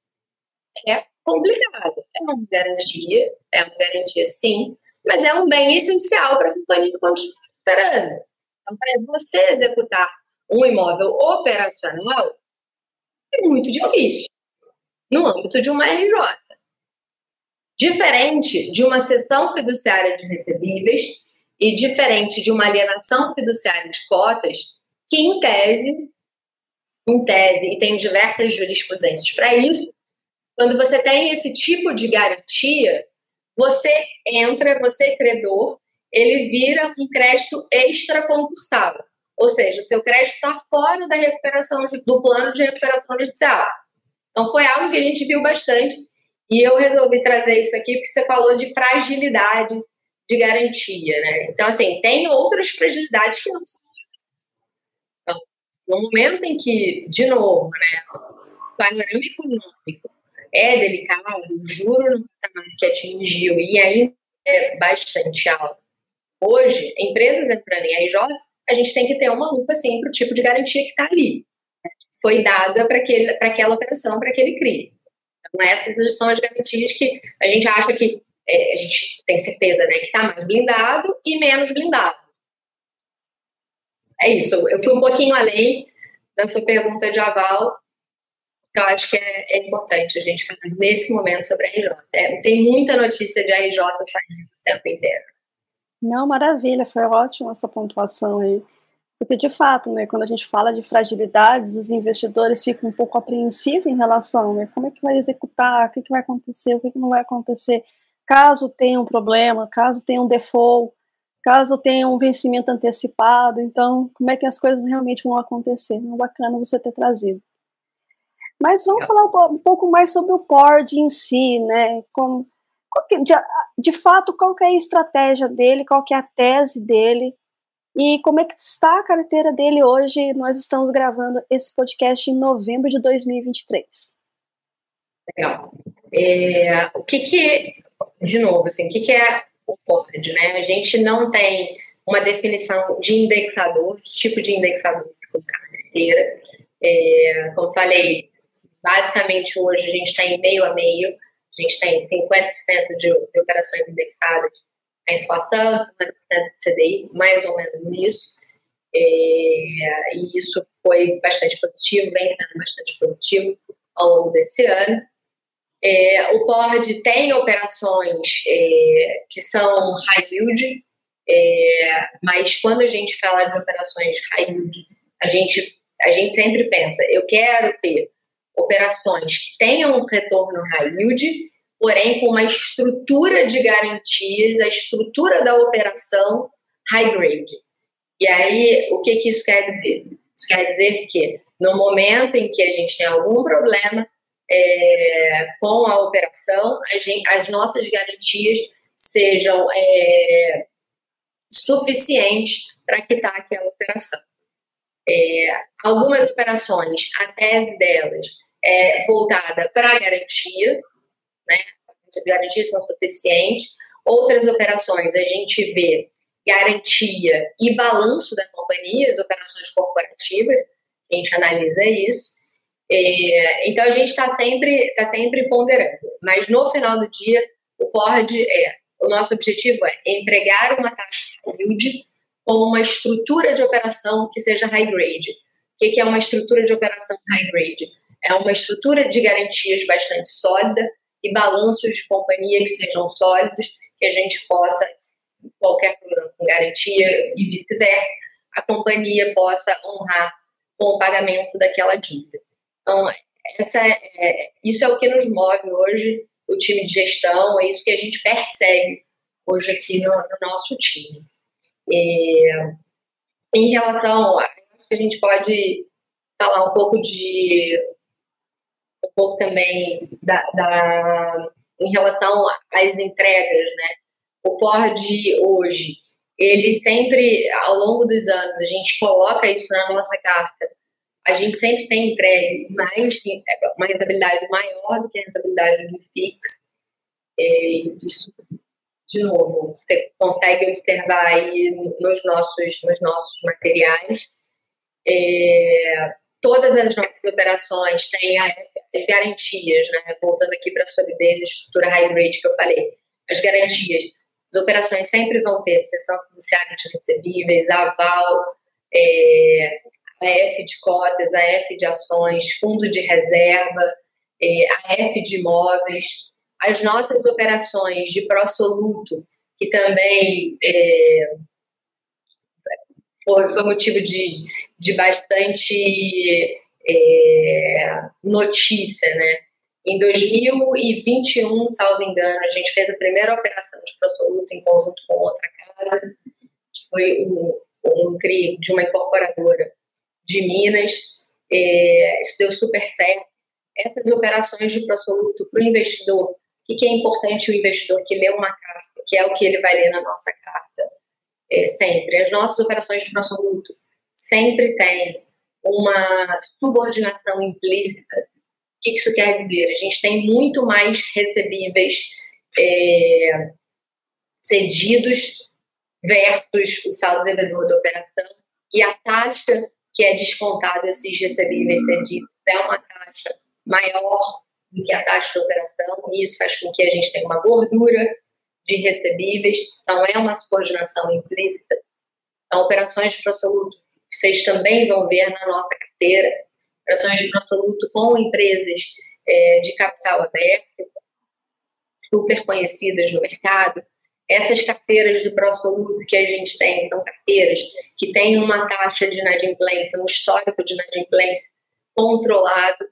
é complicado, é uma garantia, é uma garantia sim, mas é um bem essencial para a companhia continuar esperando. Então, para você executar um imóvel operacional, é muito difícil no âmbito de uma RJ. Diferente de uma cessão fiduciária de recebíveis e diferente de uma alienação fiduciária de cotas, que em tese, em tese, e tem diversas jurisprudências para isso, quando você tem esse tipo de garantia, você entra, você credor, ele vira um crédito extra-concursável. Ou seja, o seu crédito está fora da recuperação do plano de recuperação judicial. Então foi algo que a gente viu bastante e eu resolvi trazer isso aqui porque você falou de fragilidade de garantia, né? Então assim tem outras fragilidades que não são. No momento em que, de novo, né, o panorama econômico é delicado, o juro no patamar que atingiu e ainda é bastante alto. Hoje, empresas entrando em RJ, a gente tem que ter uma lupa assim para o tipo de garantia que está ali. Foi dada para aquela operação, para aquele CRI. Então, essas são as garantias que a gente acha que é, a gente tem certeza né, que está mais blindado e menos blindado. É isso. Eu fui um pouquinho além da sua pergunta de aval, eu acho que é, é, importante a gente falar nesse momento sobre a RJ. É, tem muita notícia de RJ saindo o tempo inteiro. Não, maravilha, foi ótima essa pontuação aí. Porque, de fato, né, quando a gente fala de fragilidades, os investidores ficam um pouco apreensivos em relação, né, como é que vai executar, o que, que vai acontecer, o que, que não vai acontecer, caso tenha um problema, caso tenha um default, caso tenha um vencimento antecipado, então, como é que as coisas realmente vão acontecer. É bacana você ter trazido. Mas vamos falar um pouco mais sobre o PORD em si, né? Como, de, de, fato, qual é a estratégia dele, qual é a tese dele e como é que está a carteira dele hoje. Nós estamos gravando esse podcast em novembro de 2023. Legal. É, o que que, de novo, assim, o que que é o PORD, né? A gente não tem uma definição de indexador, de tipo de indexador para carteira. É, como falei, Basicamente, hoje a gente está em meio a meio, a gente tem 50% de, de operações indexadas à inflação, 50% de CDI, mais ou menos nisso. É, e isso foi bastante positivo, vem sendo bastante positivo ao longo desse ano. É, o PORD tem operações é, que são high yield, é, mas quando a gente fala de operações high yield, a gente, a gente sempre pensa, eu quero ter operações que tenham um retorno high yield, porém com uma estrutura de garantias, a estrutura da operação high grade. E aí, o que, que isso quer dizer? Isso quer dizer que no momento em que a gente tem algum problema é, com a operação, a gente, as nossas garantias sejam é, suficientes para quitar aquela operação. É, algumas operações, a tese delas é voltada para a garantia, né? As garantias são suficientes. Outras operações a gente vê garantia e balanço da companhia, as operações corporativas, a gente analisa isso. É, então a gente está sempre, tá sempre ponderando, mas no final do dia o PORD é, o nosso objetivo é entregar uma taxa yield com uma estrutura de operação que seja high grade. O que é uma estrutura de operação high grade? É uma estrutura de garantias bastante sólida e balanços de companhia que sejam sólidos, que a gente possa, qualquer problema com garantia e vice-versa, a companhia possa honrar com o pagamento daquela dívida. Então, essa é, é, isso é o que nos move hoje, o time de gestão, é isso que a gente persegue hoje aqui no, no nosso time. E, em relação, acho que a gente pode falar um pouco de um pouco também da, da em relação às entregas, né? O Ford hoje, ele sempre, ao longo dos anos, a gente coloca isso na nossa carta, a gente sempre tem entregue mais, uma rentabilidade maior do que a rentabilidade do FIX. Isso de novo, você consegue observar aí nos nossos, nos nossos materiais. É, todas as nossas operações têm as garantias, né? voltando aqui para a solidez e estrutura high grade que eu falei, as garantias. As operações sempre vão ter sessão fiduciária de recebíveis, aval, é, a F de cotas, a F de ações, fundo de reserva, é, a F de imóveis, as nossas operações de pró-soluto, que também é, foi, motivo de, de bastante é, notícia, né? Em 2021, salvo engano, a gente fez a primeira operação de Prosoluto em conjunto com outra casa, que foi um, um CRI de uma incorporadora de Minas. É, isso deu super certo. Essas operações de Prosoluto para o investidor, o que é importante o investidor que lê uma carta, que é o que ele vai ler na nossa carta, é, sempre. As nossas operações de Prosoluto sempre têm uma subordinação implícita que isso quer dizer? A gente tem muito mais recebíveis é, cedidos versus o saldo devedor da operação e a taxa que é descontada esses recebíveis cedidos é uma taxa maior do que a taxa de operação e isso faz com que a gente tenha uma gordura de recebíveis, então é uma subordinação implícita. Então, operações de prosoluto, vocês também vão ver na nossa carteira, operações de absoluto com empresas é, de capital aberto, super conhecidas no mercado. Essas carteiras de absoluto que a gente tem são carteiras que têm uma taxa de inadimplência, um histórico de inadimplência controlado,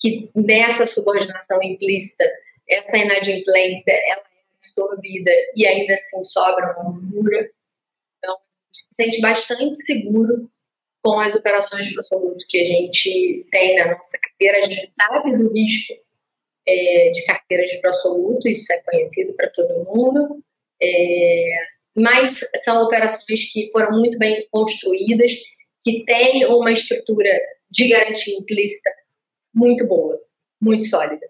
que nessa subordinação implícita, essa inadimplência ela é absorvida e ainda assim sobra uma gordura. Então, a gente se sente bastante seguro com as operações de absoluto que a gente tem na nossa carteira, a gente sabe do risco é, de carteiras de absoluto, isso é conhecido para todo mundo, é, mas são operações que foram muito bem construídas, que têm uma estrutura de garantia implícita muito boa, muito sólida.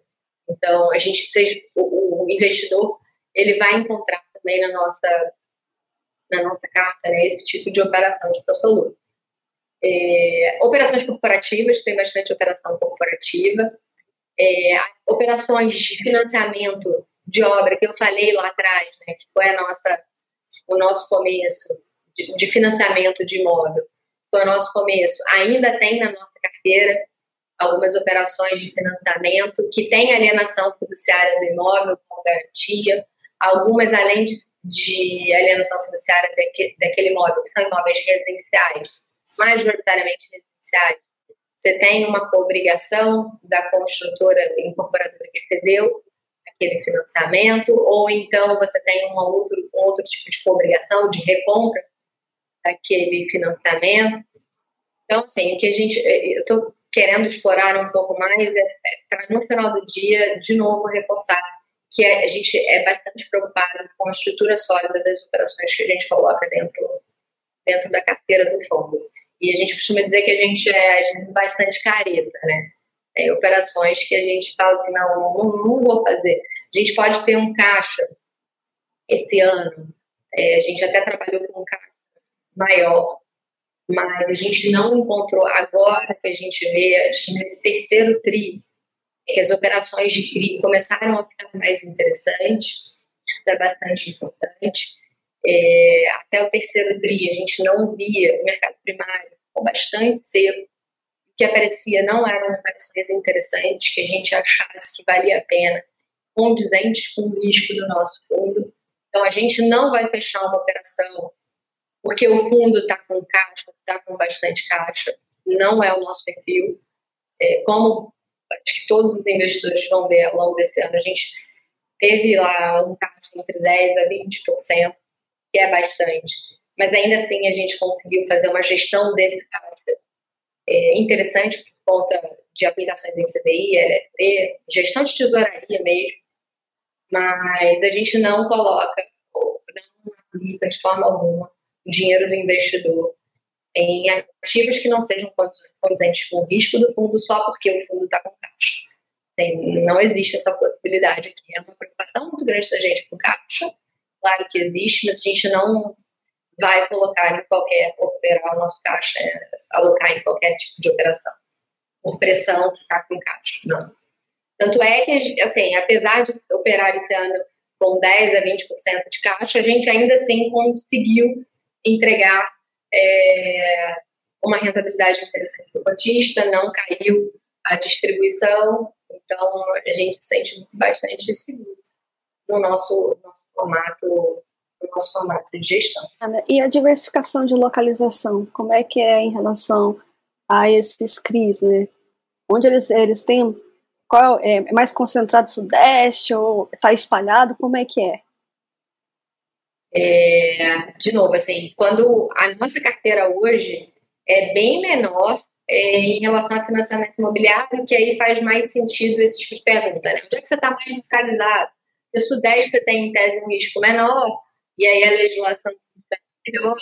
Então, a gente, seja, o, o investidor, ele vai encontrar também na nossa, na nossa carta né, esse tipo de operação de absoluto. É, operações corporativas, tem bastante operação corporativa. É, operações de financiamento de obra que eu falei lá atrás, né, que foi a nossa, o nosso começo de, de financiamento de imóvel, foi o nosso começo. Ainda tem na nossa carteira algumas operações de financiamento que tem alienação fiduciária do imóvel com garantia, algumas além de, de alienação fiduciária daquele, daquele imóvel, que são imóveis residenciais majoritariamente residenciais, você tem uma obrigação da construtora incorporadora que cedeu aquele financiamento, ou então você tem uma outro, um outro tipo de obrigação de recompra daquele financiamento. Então, assim, o que a gente. Eu estou querendo explorar um pouco mais é, é para, no final do dia, de novo, reforçar que a gente é bastante preocupado com a estrutura sólida das operações que a gente coloca dentro, dentro da carteira do fundo. E a gente costuma dizer que a gente é, a gente é bastante careta, né? Tem operações que a gente fala assim, não, não, não vou fazer. A gente pode ter um caixa esse ano, é, a gente até trabalhou com um caixa maior, mas a gente não encontrou agora que a gente vê, acho que no terceiro TRI, que as operações de CRI começaram a ficar mais interessantes, acho que é bastante importante. É, até o terceiro TRI, a gente não via o mercado primário com bastante seco. Que aparecia não eram operações interessantes, que a gente achasse que valia a pena, condizentes com o risco do nosso fundo. Então, a gente não vai fechar uma operação porque o fundo está com caixa, está com bastante caixa. Não é o nosso perfil. É, como acho que todos os investidores vão ver ao longo desse ano, a gente teve lá um caixa entre 10% a 20%, que é bastante. Mas ainda assim a gente conseguiu fazer uma gestão desse caixa é, interessante por conta de aplicações em CDI, LFT, gestão de tesouraria mesmo. Mas a gente não coloca, não aplica de forma alguma o dinheiro do investidor em ativos que não sejam condizentes com o risco do fundo só porque o fundo está com caixa. Tem, não existe essa possibilidade aqui. É uma preocupação muito grande da gente com caixa, claro que existe, mas a gente não vai colocar em qualquer, operar o nosso caixa, é, alocar em qualquer tipo de operação, por pressão que está com caixa, não. Tanto é que, assim, apesar de operar esse ano com 10% a 20% de caixa, a gente ainda assim conseguiu entregar é, uma rentabilidade interessante para o cotista, não caiu a distribuição, então a gente se sente bastante seguro no nosso, nosso formato no nosso formato de gestão. E a diversificação de localização, como é que é em relação a esses CRIs, né? Onde eles, eles têm Qual é, é mais concentrado Sudeste ou está espalhado? Como é que é? é? De novo, assim, quando a nossa carteira hoje é bem menor é, em relação ao financiamento imobiliário, que aí faz mais sentido esse tipo de pergunta, né? Onde é que você está mais localizado? No Sudeste você tem, em tese, um risco menor, e aí a legislação melhor.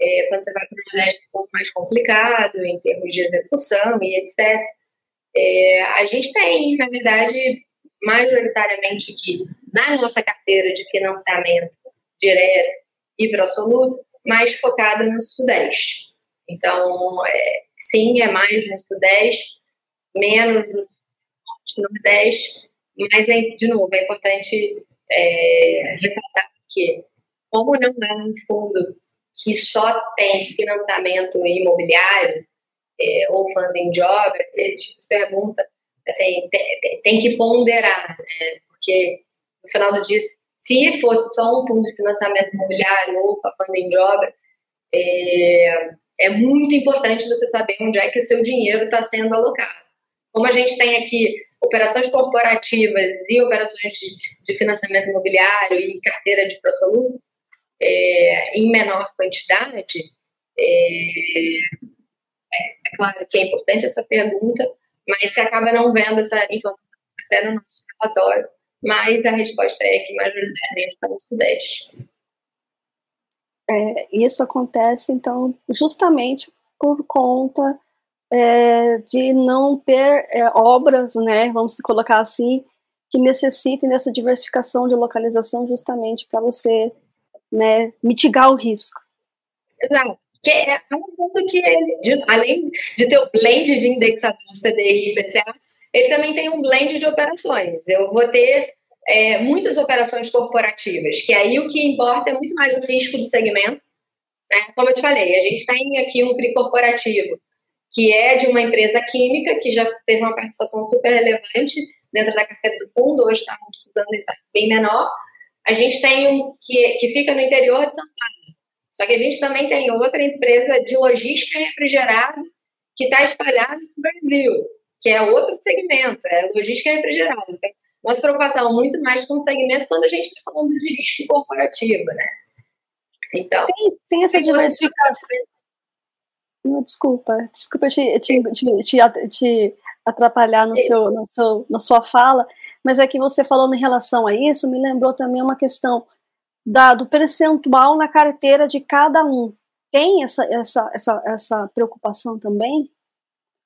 É, quando você vai para o Nordeste é um pouco mais complicado em termos de execução e etc. É, a gente tem, na verdade, majoritariamente aqui na nossa carteira de financiamento direto e para absoluto, mais focada no Sudeste. Então, é, sim, é mais no Sudeste, menos no Nordeste, mas, é, de novo, é importante é, ressaltar que, como não é um fundo que só tem financiamento imobiliário é, ou funding de obra, ele tipo, pergunta, assim, tem, tem que ponderar, né? porque no final do dia, se fosse só um fundo de financiamento imobiliário ou só funding de obra, é, é muito importante você saber onde é que o seu dinheiro está sendo alocado. Como a gente tem aqui operações corporativas e operações de, de financiamento imobiliário e carteira de prosoluto é, em menor quantidade, é, é, claro que é importante essa pergunta, mas você acaba não vendo essa informação até no nosso relatório, mas a resposta é que majoritariamente está no Sudeste. É, isso acontece, então, justamente por conta é, de não ter é, obras, né, vamos colocar assim, que necessitem dessa diversificação de localização justamente para você né, mitigar o risco. Exato. Que é um ponto que ele, de, além de ter o blend de indexador CDI e IPCA, ele também tem um blend de operações. Eu vou ter é, muitas operações corporativas, que aí o que importa é muito mais o risco do segmento. Né? Como eu te falei, a gente tem aqui um CRI corporativo, que é de uma empresa química, que já teve uma participação super relevante dentro da carteira do fundo, hoje estudando está bem menor. A gente tem um que, que fica no interior de São Paulo. Só que a gente também tem outra empresa de logística refrigerada que está espalhada no Brasil, que é outro segmento, é logística refrigerada. Então, nossa preocupação muito mais com o segmento quando a gente está falando de risco corporativo, né? Então, tem, tem essa diversificação. Não, desculpa, desculpa te, te, te, te, te atrapalhar no seu, no seu, na sua fala, mas é que você falando em relação a isso, me lembrou também uma questão da, do percentual na carteira de cada um. Tem essa, essa, essa, essa preocupação também?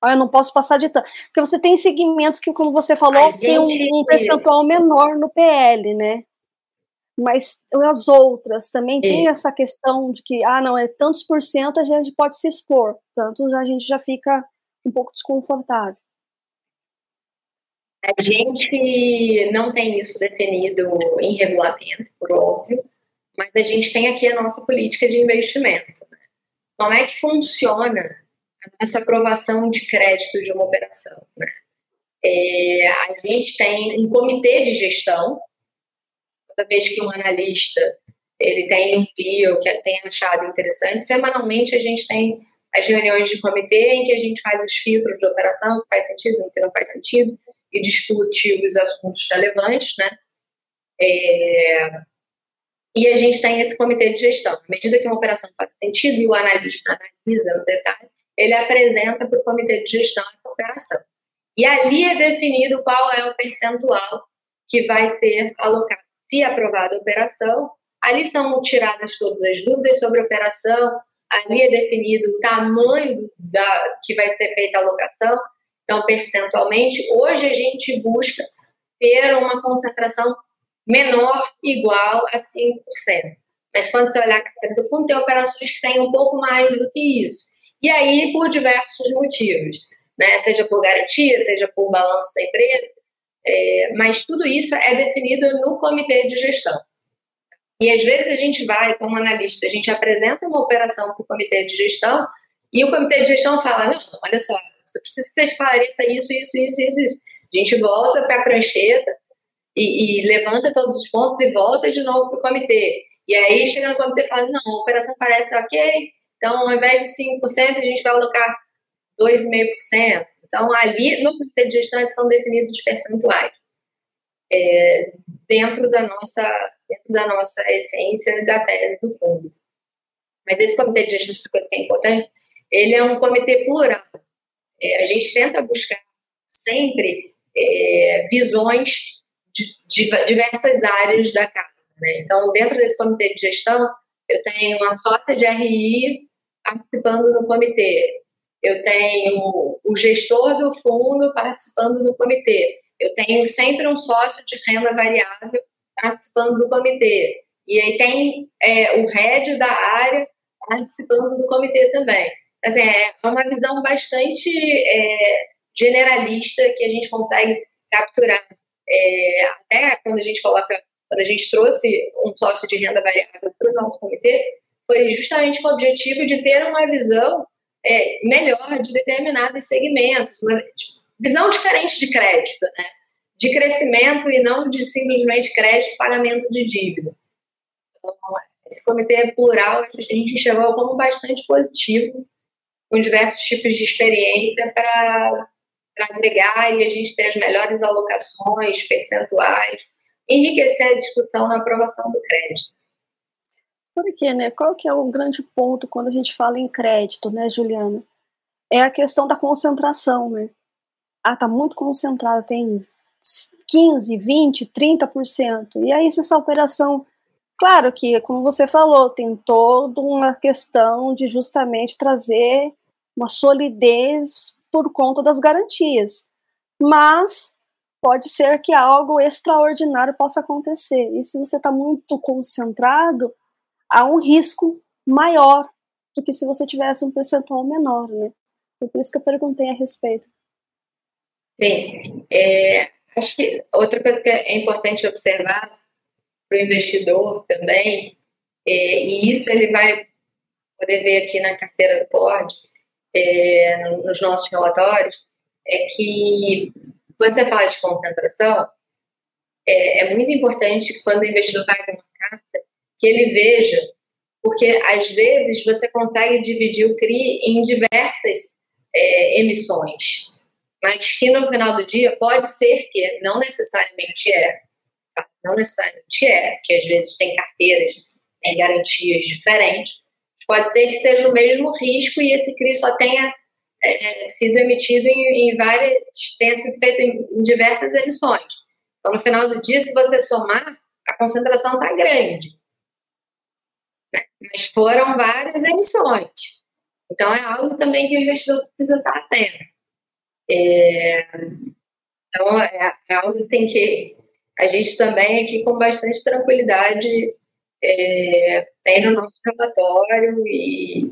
Ah, eu não posso passar de tanto. Porque você tem segmentos que, como você falou, tem um, um, percentual menor no PL, né? Mas as outras também é. tem essa questão de que, ah, não, é tantos por cento a gente pode se expor, tanto a gente já fica um pouco desconfortável. A gente não tem isso definido em regulamento, por óbvio, mas a gente tem aqui a nossa política de investimento. Né? Como é que funciona essa aprovação de crédito de uma operação. Né? É, a gente tem um comitê de gestão, toda vez que um analista ele tem um deal que tem achado interessante, semanalmente a gente tem as reuniões de comitê em que a gente faz os filtros de operação, que faz sentido, que não faz sentido, e discute os assuntos relevantes, né? É, e a gente tem esse comitê de gestão. À medida que uma operação faz sentido e o analista analisa no detalhe, ele apresenta para o comitê de gestão essa operação. E ali é definido qual é o percentual que vai ser alocado. Se aprovada a operação, ali são tiradas todas as dúvidas sobre a operação, ali é definido o tamanho da, que vai ser feita a alocação, então, percentualmente, hoje a gente busca ter uma concentração menor, igual a 5%. Mas quando você olhar a do fundo, tem operações que têm um pouco mais do que isso. E aí, por diversos motivos, né? seja por garantia, seja por balanço da empresa, é, mas tudo isso é definido no comitê de gestão. E às vezes a gente vai, como analista, a gente apresenta uma operação para o comitê de gestão e o comitê de gestão fala: não, olha só, você precisa que você isso, isso, isso, isso, isso. A gente volta para a prancheta e, e, levanta todos os pontos e volta de novo para o comitê. E aí chega no comitê e fala: não, a operação parece ok, então, ao invés de 5%, a gente vai alocar 2,5%. Então, ali no comitê de gestão são definidos os percentuais. É, dentro da nossa dentro da nossa essência da tese do fundo. Mas esse comitê de gestão, coisa que é importante, ele é um comitê plural. É, a gente tenta buscar sempre é, visões de, de, diversas áreas da casa. Né? Então, dentro desse comitê de gestão, eu tenho uma sócia de RI participando do comitê, eu tenho o gestor do fundo participando do comitê, eu tenho sempre um sócio de renda variável participando do comitê. E aí tem é, o head da área participando do comitê também. Assim, é uma visão bastante é, generalista que a gente consegue capturar. É, até quando a gente coloca, quando a gente trouxe um sócio de renda variável para o nosso comitê, foi justamente com o objetivo de ter uma visão é, melhor de determinados segmentos, uma visão diferente de crédito, né? de crescimento e não de simplesmente crédito pagamento de dívida. Então, esse comitê plural a gente enxergou como bastante positivo, com diversos tipos de experiência para agregar e a gente ter as melhores alocações, percentuais, enriquecer a discussão na aprovação do crédito. Por quê, né? Qual que é o grande ponto quando a gente fala em crédito, né, Juliana? É a questão da concentração, né? Ah, tá muito concentrada, tem 15, 20, 30%. E aí, se essa operação. Claro que, como você falou, tem toda uma questão de justamente trazer uma solidez por conta das garantias. Mas pode ser que algo extraordinário possa acontecer. E se você está muito concentrado, há um risco maior do que se você tivesse um percentual menor, né? Então, por isso que eu perguntei a respeito. Sim. É, Acho que outra coisa que é importante observar para o investidor também, é, e isso ele vai poder ver aqui na carteira do board, é, nos nossos relatórios, é que quando você fala de concentração, é, é muito importante quando o investidor paga uma carta que ele veja, porque às vezes você consegue dividir o CRI em diversas é, emissões mas que no final do dia pode ser que não necessariamente é, tá? não necessariamente é, que às vezes tem carteiras, tem garantias diferentes, pode ser que esteja o mesmo risco e esse CRI só tenha é, sido emitido em, em, várias, tenha sido feito em, em diversas emissões. Então, no final do dia, se você somar, a concentração está grande. Né? Mas foram várias emissões. Então, é algo também que o investidor precisa estar atento. É, então, é, é, algo assim que a gente também aqui com bastante tranquilidade é, tem no nosso relatório e,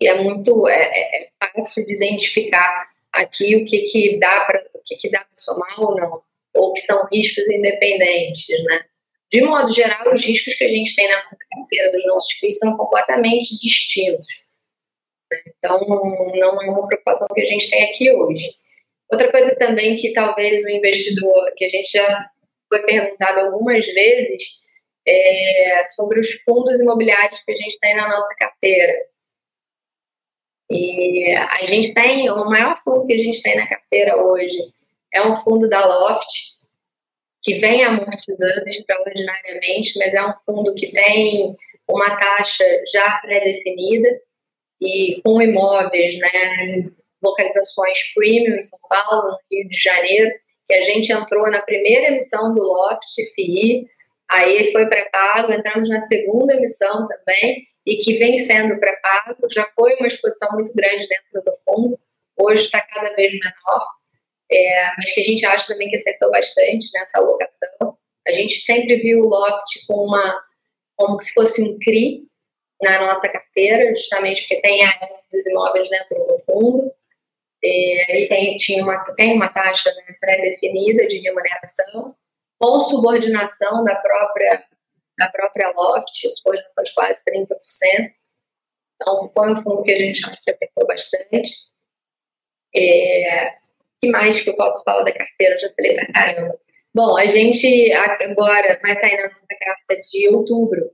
e é muito é, é, é fácil de identificar aqui o que, que dá para o que, que dá para somar ou não, ou que são riscos independentes, né? De modo geral, os riscos que a gente tem na nossa carteira dos nossos FIIs são completamente distintos. Então, não é uma preocupação que a gente tem aqui hoje. Outra coisa também que talvez o investidor, que a gente já foi perguntado algumas vezes, é sobre os fundos imobiliários que a gente tem na nossa carteira. E a gente tem, o maior fundo que a gente tem na carteira hoje é um fundo da Loft, que vem amortizando extraordinariamente, mas é um fundo que tem uma taxa já pré-definida e com imóveis, né, localizações premium em São Paulo, no Rio de Janeiro, que a gente entrou na primeira emissão do Loft FI, aí foi pré-pago, entramos na segunda emissão também, e que vem sendo pré-pago, já foi uma exposição muito grande dentro do fundo, hoje está cada vez menor, é, mas que a gente acha também que acertou bastante nessa alocação. A gente sempre viu o Loft com uma, como se fosse um CRI, na nossa carteira, justamente porque tem a dos imóveis dentro do fundo, e tem, tinha uma, tem uma taxa né, pré-definida de remuneração, com subordinação da própria, da própria Loft, subordinação de quase 30%. Então, foi um fundo que a gente acha que bastante. É, que mais que eu posso falar da carteira? Eu já falei pra caramba. Bom, a gente agora vai sair na nossa carta de outubro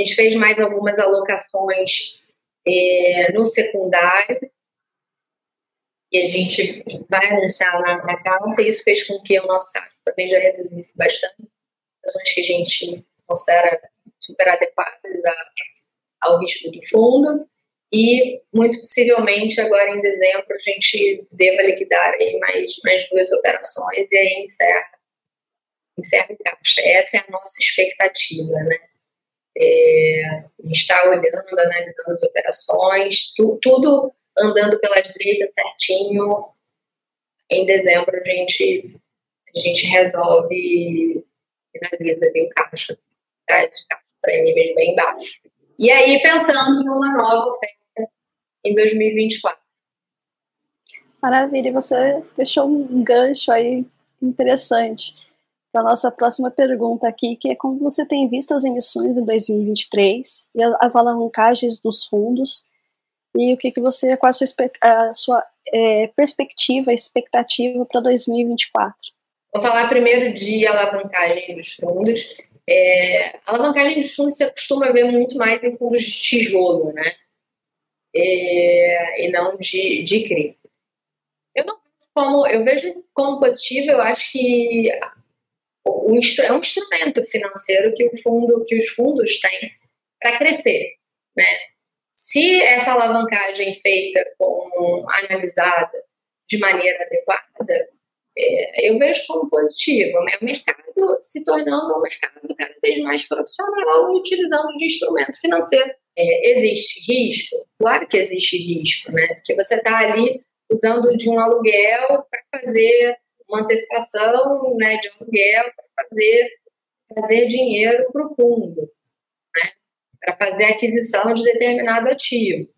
a gente fez mais algumas alocações é, no secundário. E a gente vai anunciar na, na carta, isso fez com que o nosso caixa também já reduzisse bastante, ações que a gente considera super adequadas a, ao risco do fundo, e muito possivelmente agora em dezembro a gente deva liquidar aí mais, mais duas operações e aí encerra, encerra o caixa. Essa é a nossa expectativa, né? É, a gente está olhando, analisando as operações, tu, tudo andando pela direita certinho. Em dezembro a gente, a gente resolve, finaliza ali o caixa, traz o caixa para níveis bem baixos. E aí, pensando numa nova oferta em 2024. Maravilha, você fechou um gancho aí interessante para a nossa próxima pergunta aqui, que é como você tem visto as emissões em 2023 e as alavancagens dos fundos e o que, que você, qual a sua, a sua é, perspectiva, expectativa para 2024? Vou falar primeiro de alavancagem dos fundos. É, alavancagem dos fundos você costuma ver muito mais em fundos de tijolo, né? É, e não de, de CRI. Eu não como, eu vejo como positivo, eu acho que o, é um instrumento financeiro que o fundo, que os fundos têm para crescer, né? Se essa alavancagem feita com analisada de maneira adequada, é, eu vejo como positivo. Né? O mercado se tornando um mercado cada vez mais profissional, utilizando de instrumento financeiro. É, existe risco? Claro que existe risco, né? Porque você está ali usando de um aluguel para fazer uma antecipação né, de aluguel, para fazer trazer dinheiro para o fundo para fazer a aquisição de determinado ativo.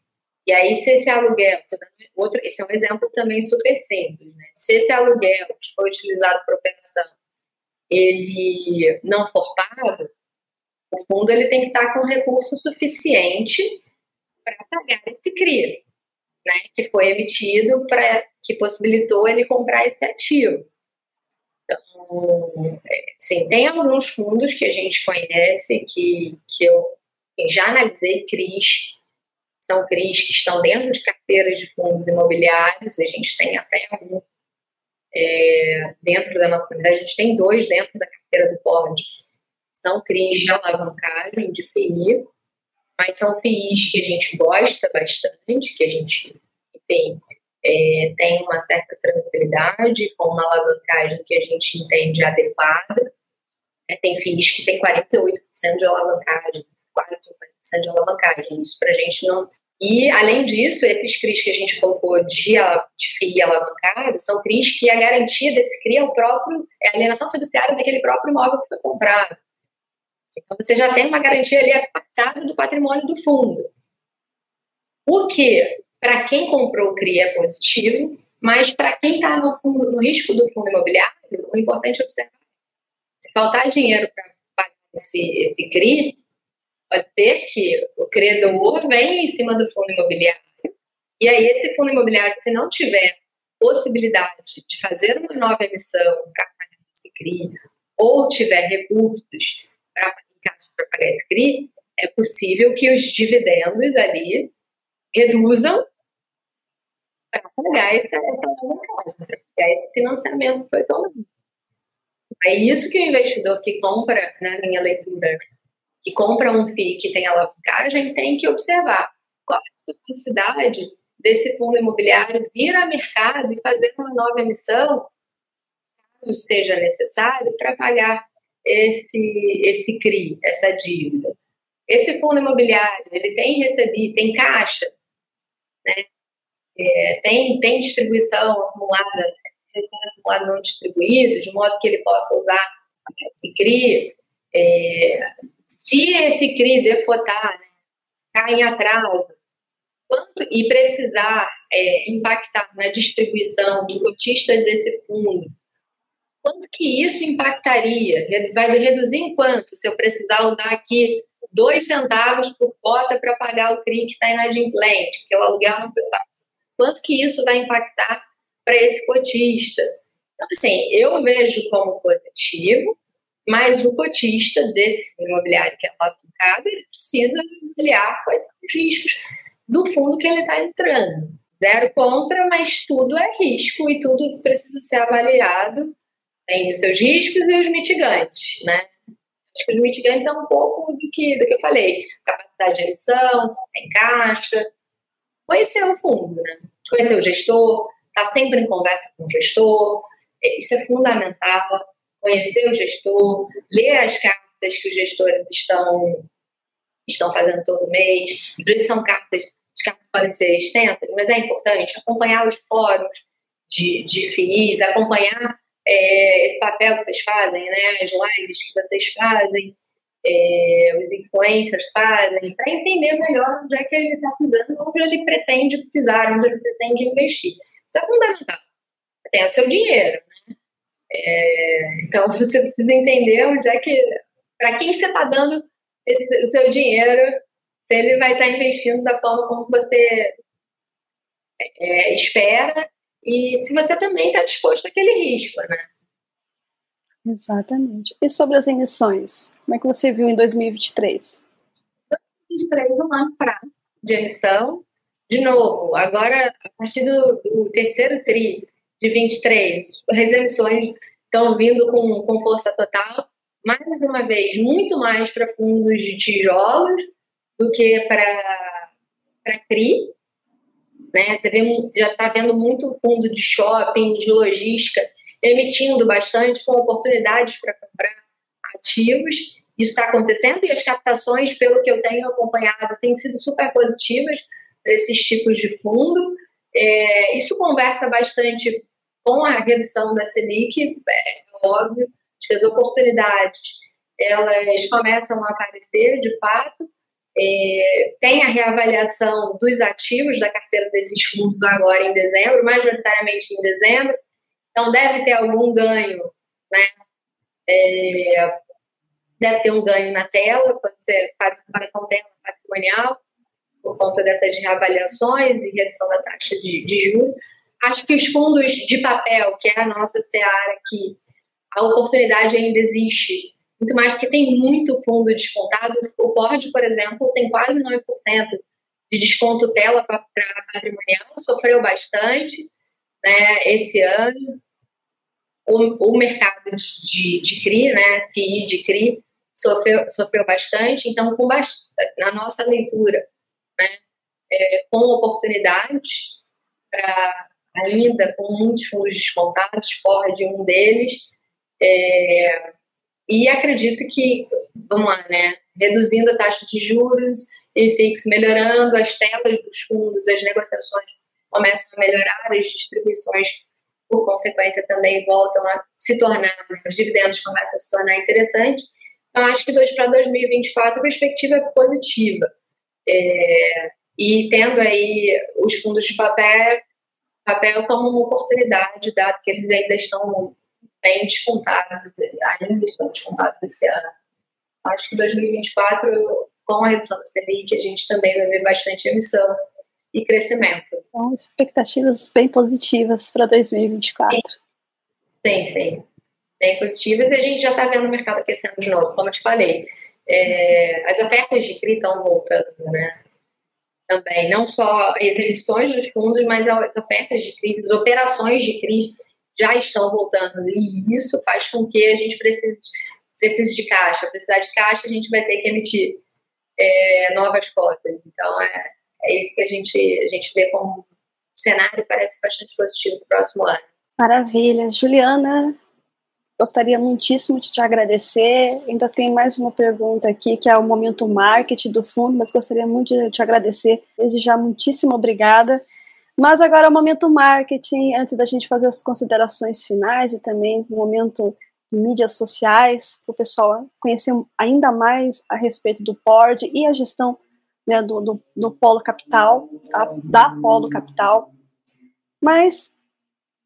E aí, se esse aluguel, outro, esse é um exemplo também super simples, né? Se esse aluguel que foi utilizado para operação, ele não for pago, o fundo ele tem que estar com recurso suficiente para pagar esse CRI, né? Que foi emitido para que possibilitou ele comprar esse ativo. Então, é, sim, tem alguns fundos que a gente conhece que, que eu já analisei CRIs, são CRIs que estão dentro de carteiras de fundos imobiliários, a gente tem até um é, dentro da nossa comunidade, a gente tem dois dentro da carteira do POD. São CRIs de alavancagem, de FII, mas são FIIs que a gente gosta bastante, que a gente, enfim, é, tem uma certa tranquilidade, com uma alavancagem que a gente entende adequada. É, tem FIIs que tem 48% de alavancagem, quase 50% de alavancagem. Isso para a gente não. E, além disso, esses CRIs que a gente colocou de, de FII alavancado são CRIs que a garantia desse CRI é o próprio, é a alienação fiduciária daquele próprio imóvel que foi comprado. Então, você já tem uma garantia ali apartada do patrimônio do fundo. O que, para quem comprou o CRI, é positivo, mas para quem está no, no, risco do fundo imobiliário, o importante é observar. Se faltar dinheiro para pagar esse, esse CRI, Pode ser que o credor venha em cima do fundo imobiliário e aí esse fundo imobiliário, se não tiver possibilidade de fazer uma nova emissão para pagar esse CRI ou tiver recursos para pagar esse CRI, é possível que os dividendos ali reduzam para pagar esse, esse financiamento que foi tomado. É isso que o investidor que compra, na minha leitura, que compra um FII que tem alavancagem tem que observar qual é a capacidade desse fundo imobiliário vir a mercado e fazer uma nova emissão, caso seja necessário, para pagar esse, esse CRI, essa dívida. Esse fundo imobiliário, ele tem recebido, tem caixa, né? É, tem, tem distribuição acumulada, acumulado não distribuído, de modo que ele possa usar esse CRI. É, se esse CRI defotar, né, cair em atraso, quanto, e precisar é, impactar na distribuição dos cotistas desse fundo, quanto que isso impactaria? Vai reduzir em quanto se eu precisar usar aqui dois centavos por cota para pagar o CRI que está inadimplente, porque o aluguel não foi pago? Quanto que isso vai impactar para esse cotista? Então, assim, eu vejo como positivo, mas o cotista desse imobiliário que é alavancado, ele precisa avaliar quais são os riscos do fundo que ele está entrando. zero contra, mas tudo é risco e tudo precisa ser avaliado. Tem os seus riscos e os mitigantes, né? Acho que os mitigantes é um pouco do que, do que eu falei. Capacidade de emissão, se tem caixa. Conhecer o fundo, né? Conhecer o gestor, estar tá sempre em conversa com o gestor. Isso é fundamental. Conhecer o gestor, ler as cartas que os gestores estão, estão fazendo todo mês. Às vezes são cartas, as cartas podem ser extensas, mas é importante acompanhar os fóruns de, de FIIs, acompanhar é, esse papel que vocês fazem, né, as lives que vocês fazem, é, os influencers fazem, para entender melhor onde é que ele está pisando, onde ele pretende pisar, onde ele pretende investir. Isso é fundamental. Tem o seu dinheiro. Né? É, então você precisa entender onde é que. Para quem você está dando esse, o seu dinheiro, se ele vai estar tá investindo da forma como você é, espera e se você também está disposto àquele risco, né? Exatamente. E sobre as emissões? Como é que você viu em 2023? 2023 é um ano para de emissão. De novo, agora, a partir do, do, terceiro TRI de 23, as emissões estão vindo com, com força total. Mais uma vez, muito mais para fundos de tijolos do que para CRI. Né? Você vê, já está vendo muito fundo de shopping, de logística, emitindo bastante com oportunidades para comprar ativos. Isso está acontecendo e as captações, pelo que eu tenho acompanhado, têm sido super positivas para esses tipos de fundo. É, isso conversa bastante com a redução da Selic, é óbvio, que as oportunidades elas começam a aparecer de fato, é, tem a reavaliação dos ativos da carteira desses fundos agora em dezembro, majoritariamente em dezembro, então deve ter algum ganho, né? É, deve ter um ganho na tela, pode ser comparação tela patrimonial, por conta dessas reavaliações e redução da taxa de, de juros. Acho que os fundos de papel, que é a nossa seara aqui, a oportunidade ainda existe muito mais porque tem muito fundo descontado. O Ford, por exemplo, tem quase 9% de desconto tela para patrimonial, sofreu bastante né, esse ano. O, o mercado de, de CRI, né, FII de CRI, sofreu, sofreu bastante. Então, com bast na nossa leitura, né, é, com oportunidades para ainda com muitos fundos descontados, Ford um deles, é, e acredito que, vamos lá, né? Reduzindo a taxa de juros e fix, melhorando as telas dos fundos, as negociações começam a melhorar, as distribuições, por consequência, também voltam a se tornar, né? os dividendos começam a se tornar interessantes. Então, acho que para 2024 a perspectiva é positiva. É, e tendo aí os fundos de papel, papel como uma oportunidade, dado que eles ainda estão bem descontados, ainda estão descontados esse ano. Acho que 2024, com a redução da Selic, a gente também vai ver bastante emissão e crescimento. Então, expectativas bem positivas para 2024. Sim, sim. Bem positivas e a gente já está vendo o mercado aquecendo de novo, como eu te falei. É, as ofertas de CRI estão voltando, né? Também, não só emissões dos fundos, mas as ofertas de CRI, as operações de CRI já estão voltando. E isso faz com que a gente precise, precise de caixa. Precisar de caixa, a gente vai ter que emitir é, novas cotas. Então, é, é isso que a gente, a gente vê como cenário parece bastante positivo para o próximo ano. Maravilha. Juliana, gostaria muitíssimo de te agradecer. Ainda tem mais uma pergunta aqui, que é o momento marketing do fundo, mas gostaria muito de te agradecer. Desde já, muitíssimo obrigada. Mas agora é o momento marketing, antes da gente fazer as considerações finais e também o momento mídias sociais, para o pessoal conhecer ainda mais a respeito do PORD e a gestão né, do, do, do, Polo Capital, tá? da Polo Capital. Mas,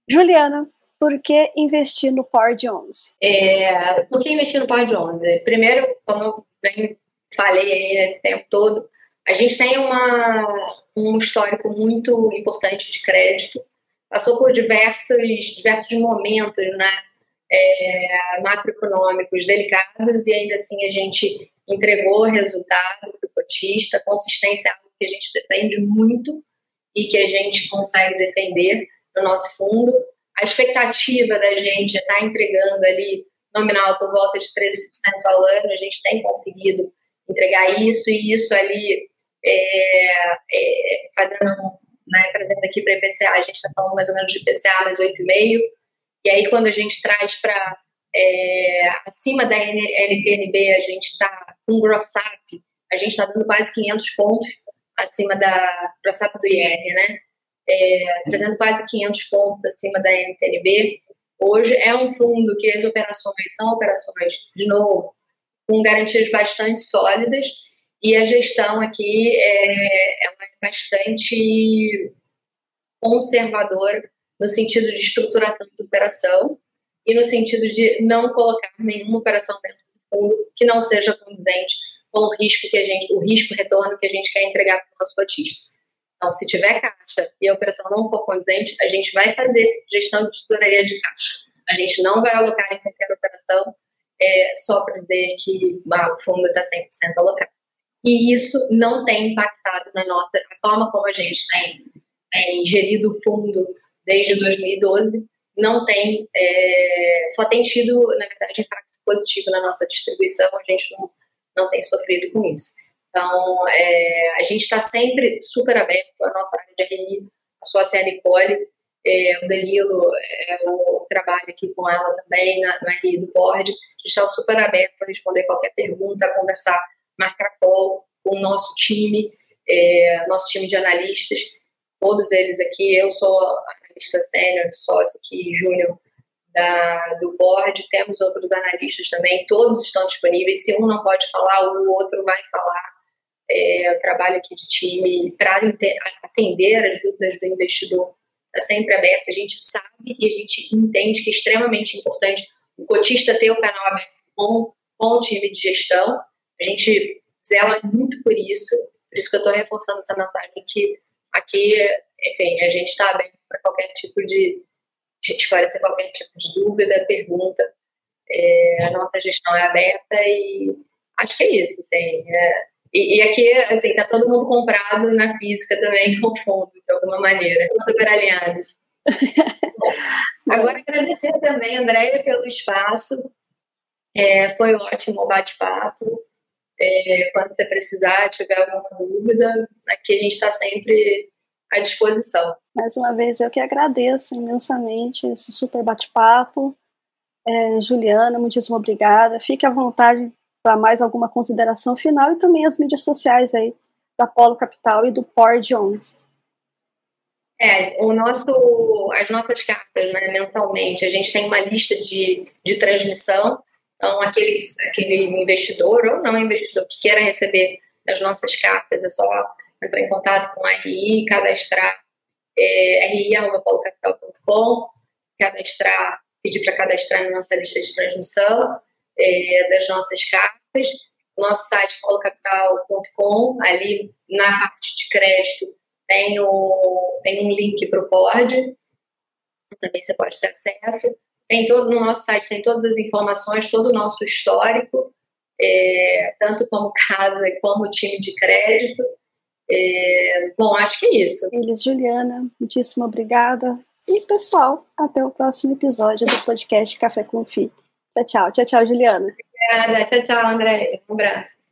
Juliana, por que investir no PORD 11? É, por que investir no PORD 11? Primeiro, como eu bem falei aí esse tempo todo, a gente tem uma, um histórico muito importante de crédito, passou por diversos, diversos momentos né, é, macroeconômicos delicados e ainda assim a gente entregou resultado para o cotista, consistência é algo que a gente depende muito e que a gente consegue defender no nosso fundo. A expectativa da gente é estar tá entregando ali nominal por volta de 13% ao ano, a gente tem conseguido entregar isso, e isso ali é, é, fazendo, né, trazendo aqui para IPCA, a gente está falando mais ou menos de IPCA mais 8,5%, e aí quando a gente traz para é, acima da NTNB, a gente está com gross up, a gente está dando quase 500 pontos acima da gross up do IR, né? É, dando quase 500 pontos acima da NTNB. Hoje é um fundo que as operações são operações, de novo, com garantias bastante sólidas e a gestão aqui é, é bastante conservadora no sentido de estruturação de operação e no sentido de não colocar nenhuma operação dentro do fundo que não seja condizente com o risco que a gente, o risco retorno que a gente quer entregar para o nosso cotista. Então, se tiver caixa e a operação não for condizente, a gente vai fazer gestão de tesouraria de caixa. A gente não vai alocar em qualquer operação é, só para dizer que ah, o fundo está 100% alocado. E isso não tem impactado na nossa a forma como a gente tem, tem gerido o fundo desde 2012 não tem, é, só tem tido, na verdade, impacto positivo na nossa distribuição, a gente não, não tem sofrido com isso. Então, é, a gente está sempre super aberto à nossa área de RI, a sua a Nicole, é, o Danilo, é, o trabalho aqui com ela também na, no RI do board, a gente está super aberto a responder qualquer pergunta, a conversar, marcar call com o nosso time, é, nosso time de analistas, todos eles aqui, eu sou analista sênior, sócio aqui, júnior do board, temos outros analistas também, todos estão disponíveis, se um não pode falar, o outro vai falar. É, o trabalho aqui de time para atender as dúvidas do investidor está sempre aberto, a gente sabe e a gente entende que é extremamente importante o cotista ter o canal aberto com, com o time de gestão, a gente zela muito por isso, por isso que eu estou reforçando essa mensagem que aqui, enfim, a gente está aberto para qualquer tipo de, esclarecer qualquer tipo de dúvida, pergunta. É, a nossa gestão é aberta e acho que é isso, assim. É, e, e, aqui, assim, tá todo mundo comprado na física também com fundo, de alguma maneira. Estão super alinhados. Agora agradecer também, Andréia, pelo espaço. É, foi ótimo o bate-papo. É, quando você precisar, tiver alguma dúvida, aqui a gente está sempre à disposição. Mais uma vez, eu que agradeço imensamente esse super bate-papo. É, Juliana, muitíssimo obrigada. Fique à vontade para mais alguma consideração final e também as mídias sociais aí da Polo Capital e do PORD 11. É, o nosso, as nossas cartas, né, mensalmente, a gente tem uma lista de, de transmissão então, aquele, aquele investidor ou não investidor que queira receber as nossas cartas, é só entrar em contato com a RI, cadastrar é, ri.polocapital.com, cadastrar, pedir para cadastrar na nossa lista de transmissão é, das nossas cartas. Nosso site polocapital.com, ali na parte de crédito tem, o, tem um link para o POD, também você pode ter acesso. Tem todo no nosso site tem todas as informações, todo o nosso histórico, é, tanto como casa como time de crédito. É, bom, acho que é isso. Juliana, muitíssimo obrigada. E pessoal, até o próximo episódio do podcast Café com Fi. Tchau, tchau. Tchau, tchau, Juliana. Obrigada. Tchau, tchau, André. Um abraço.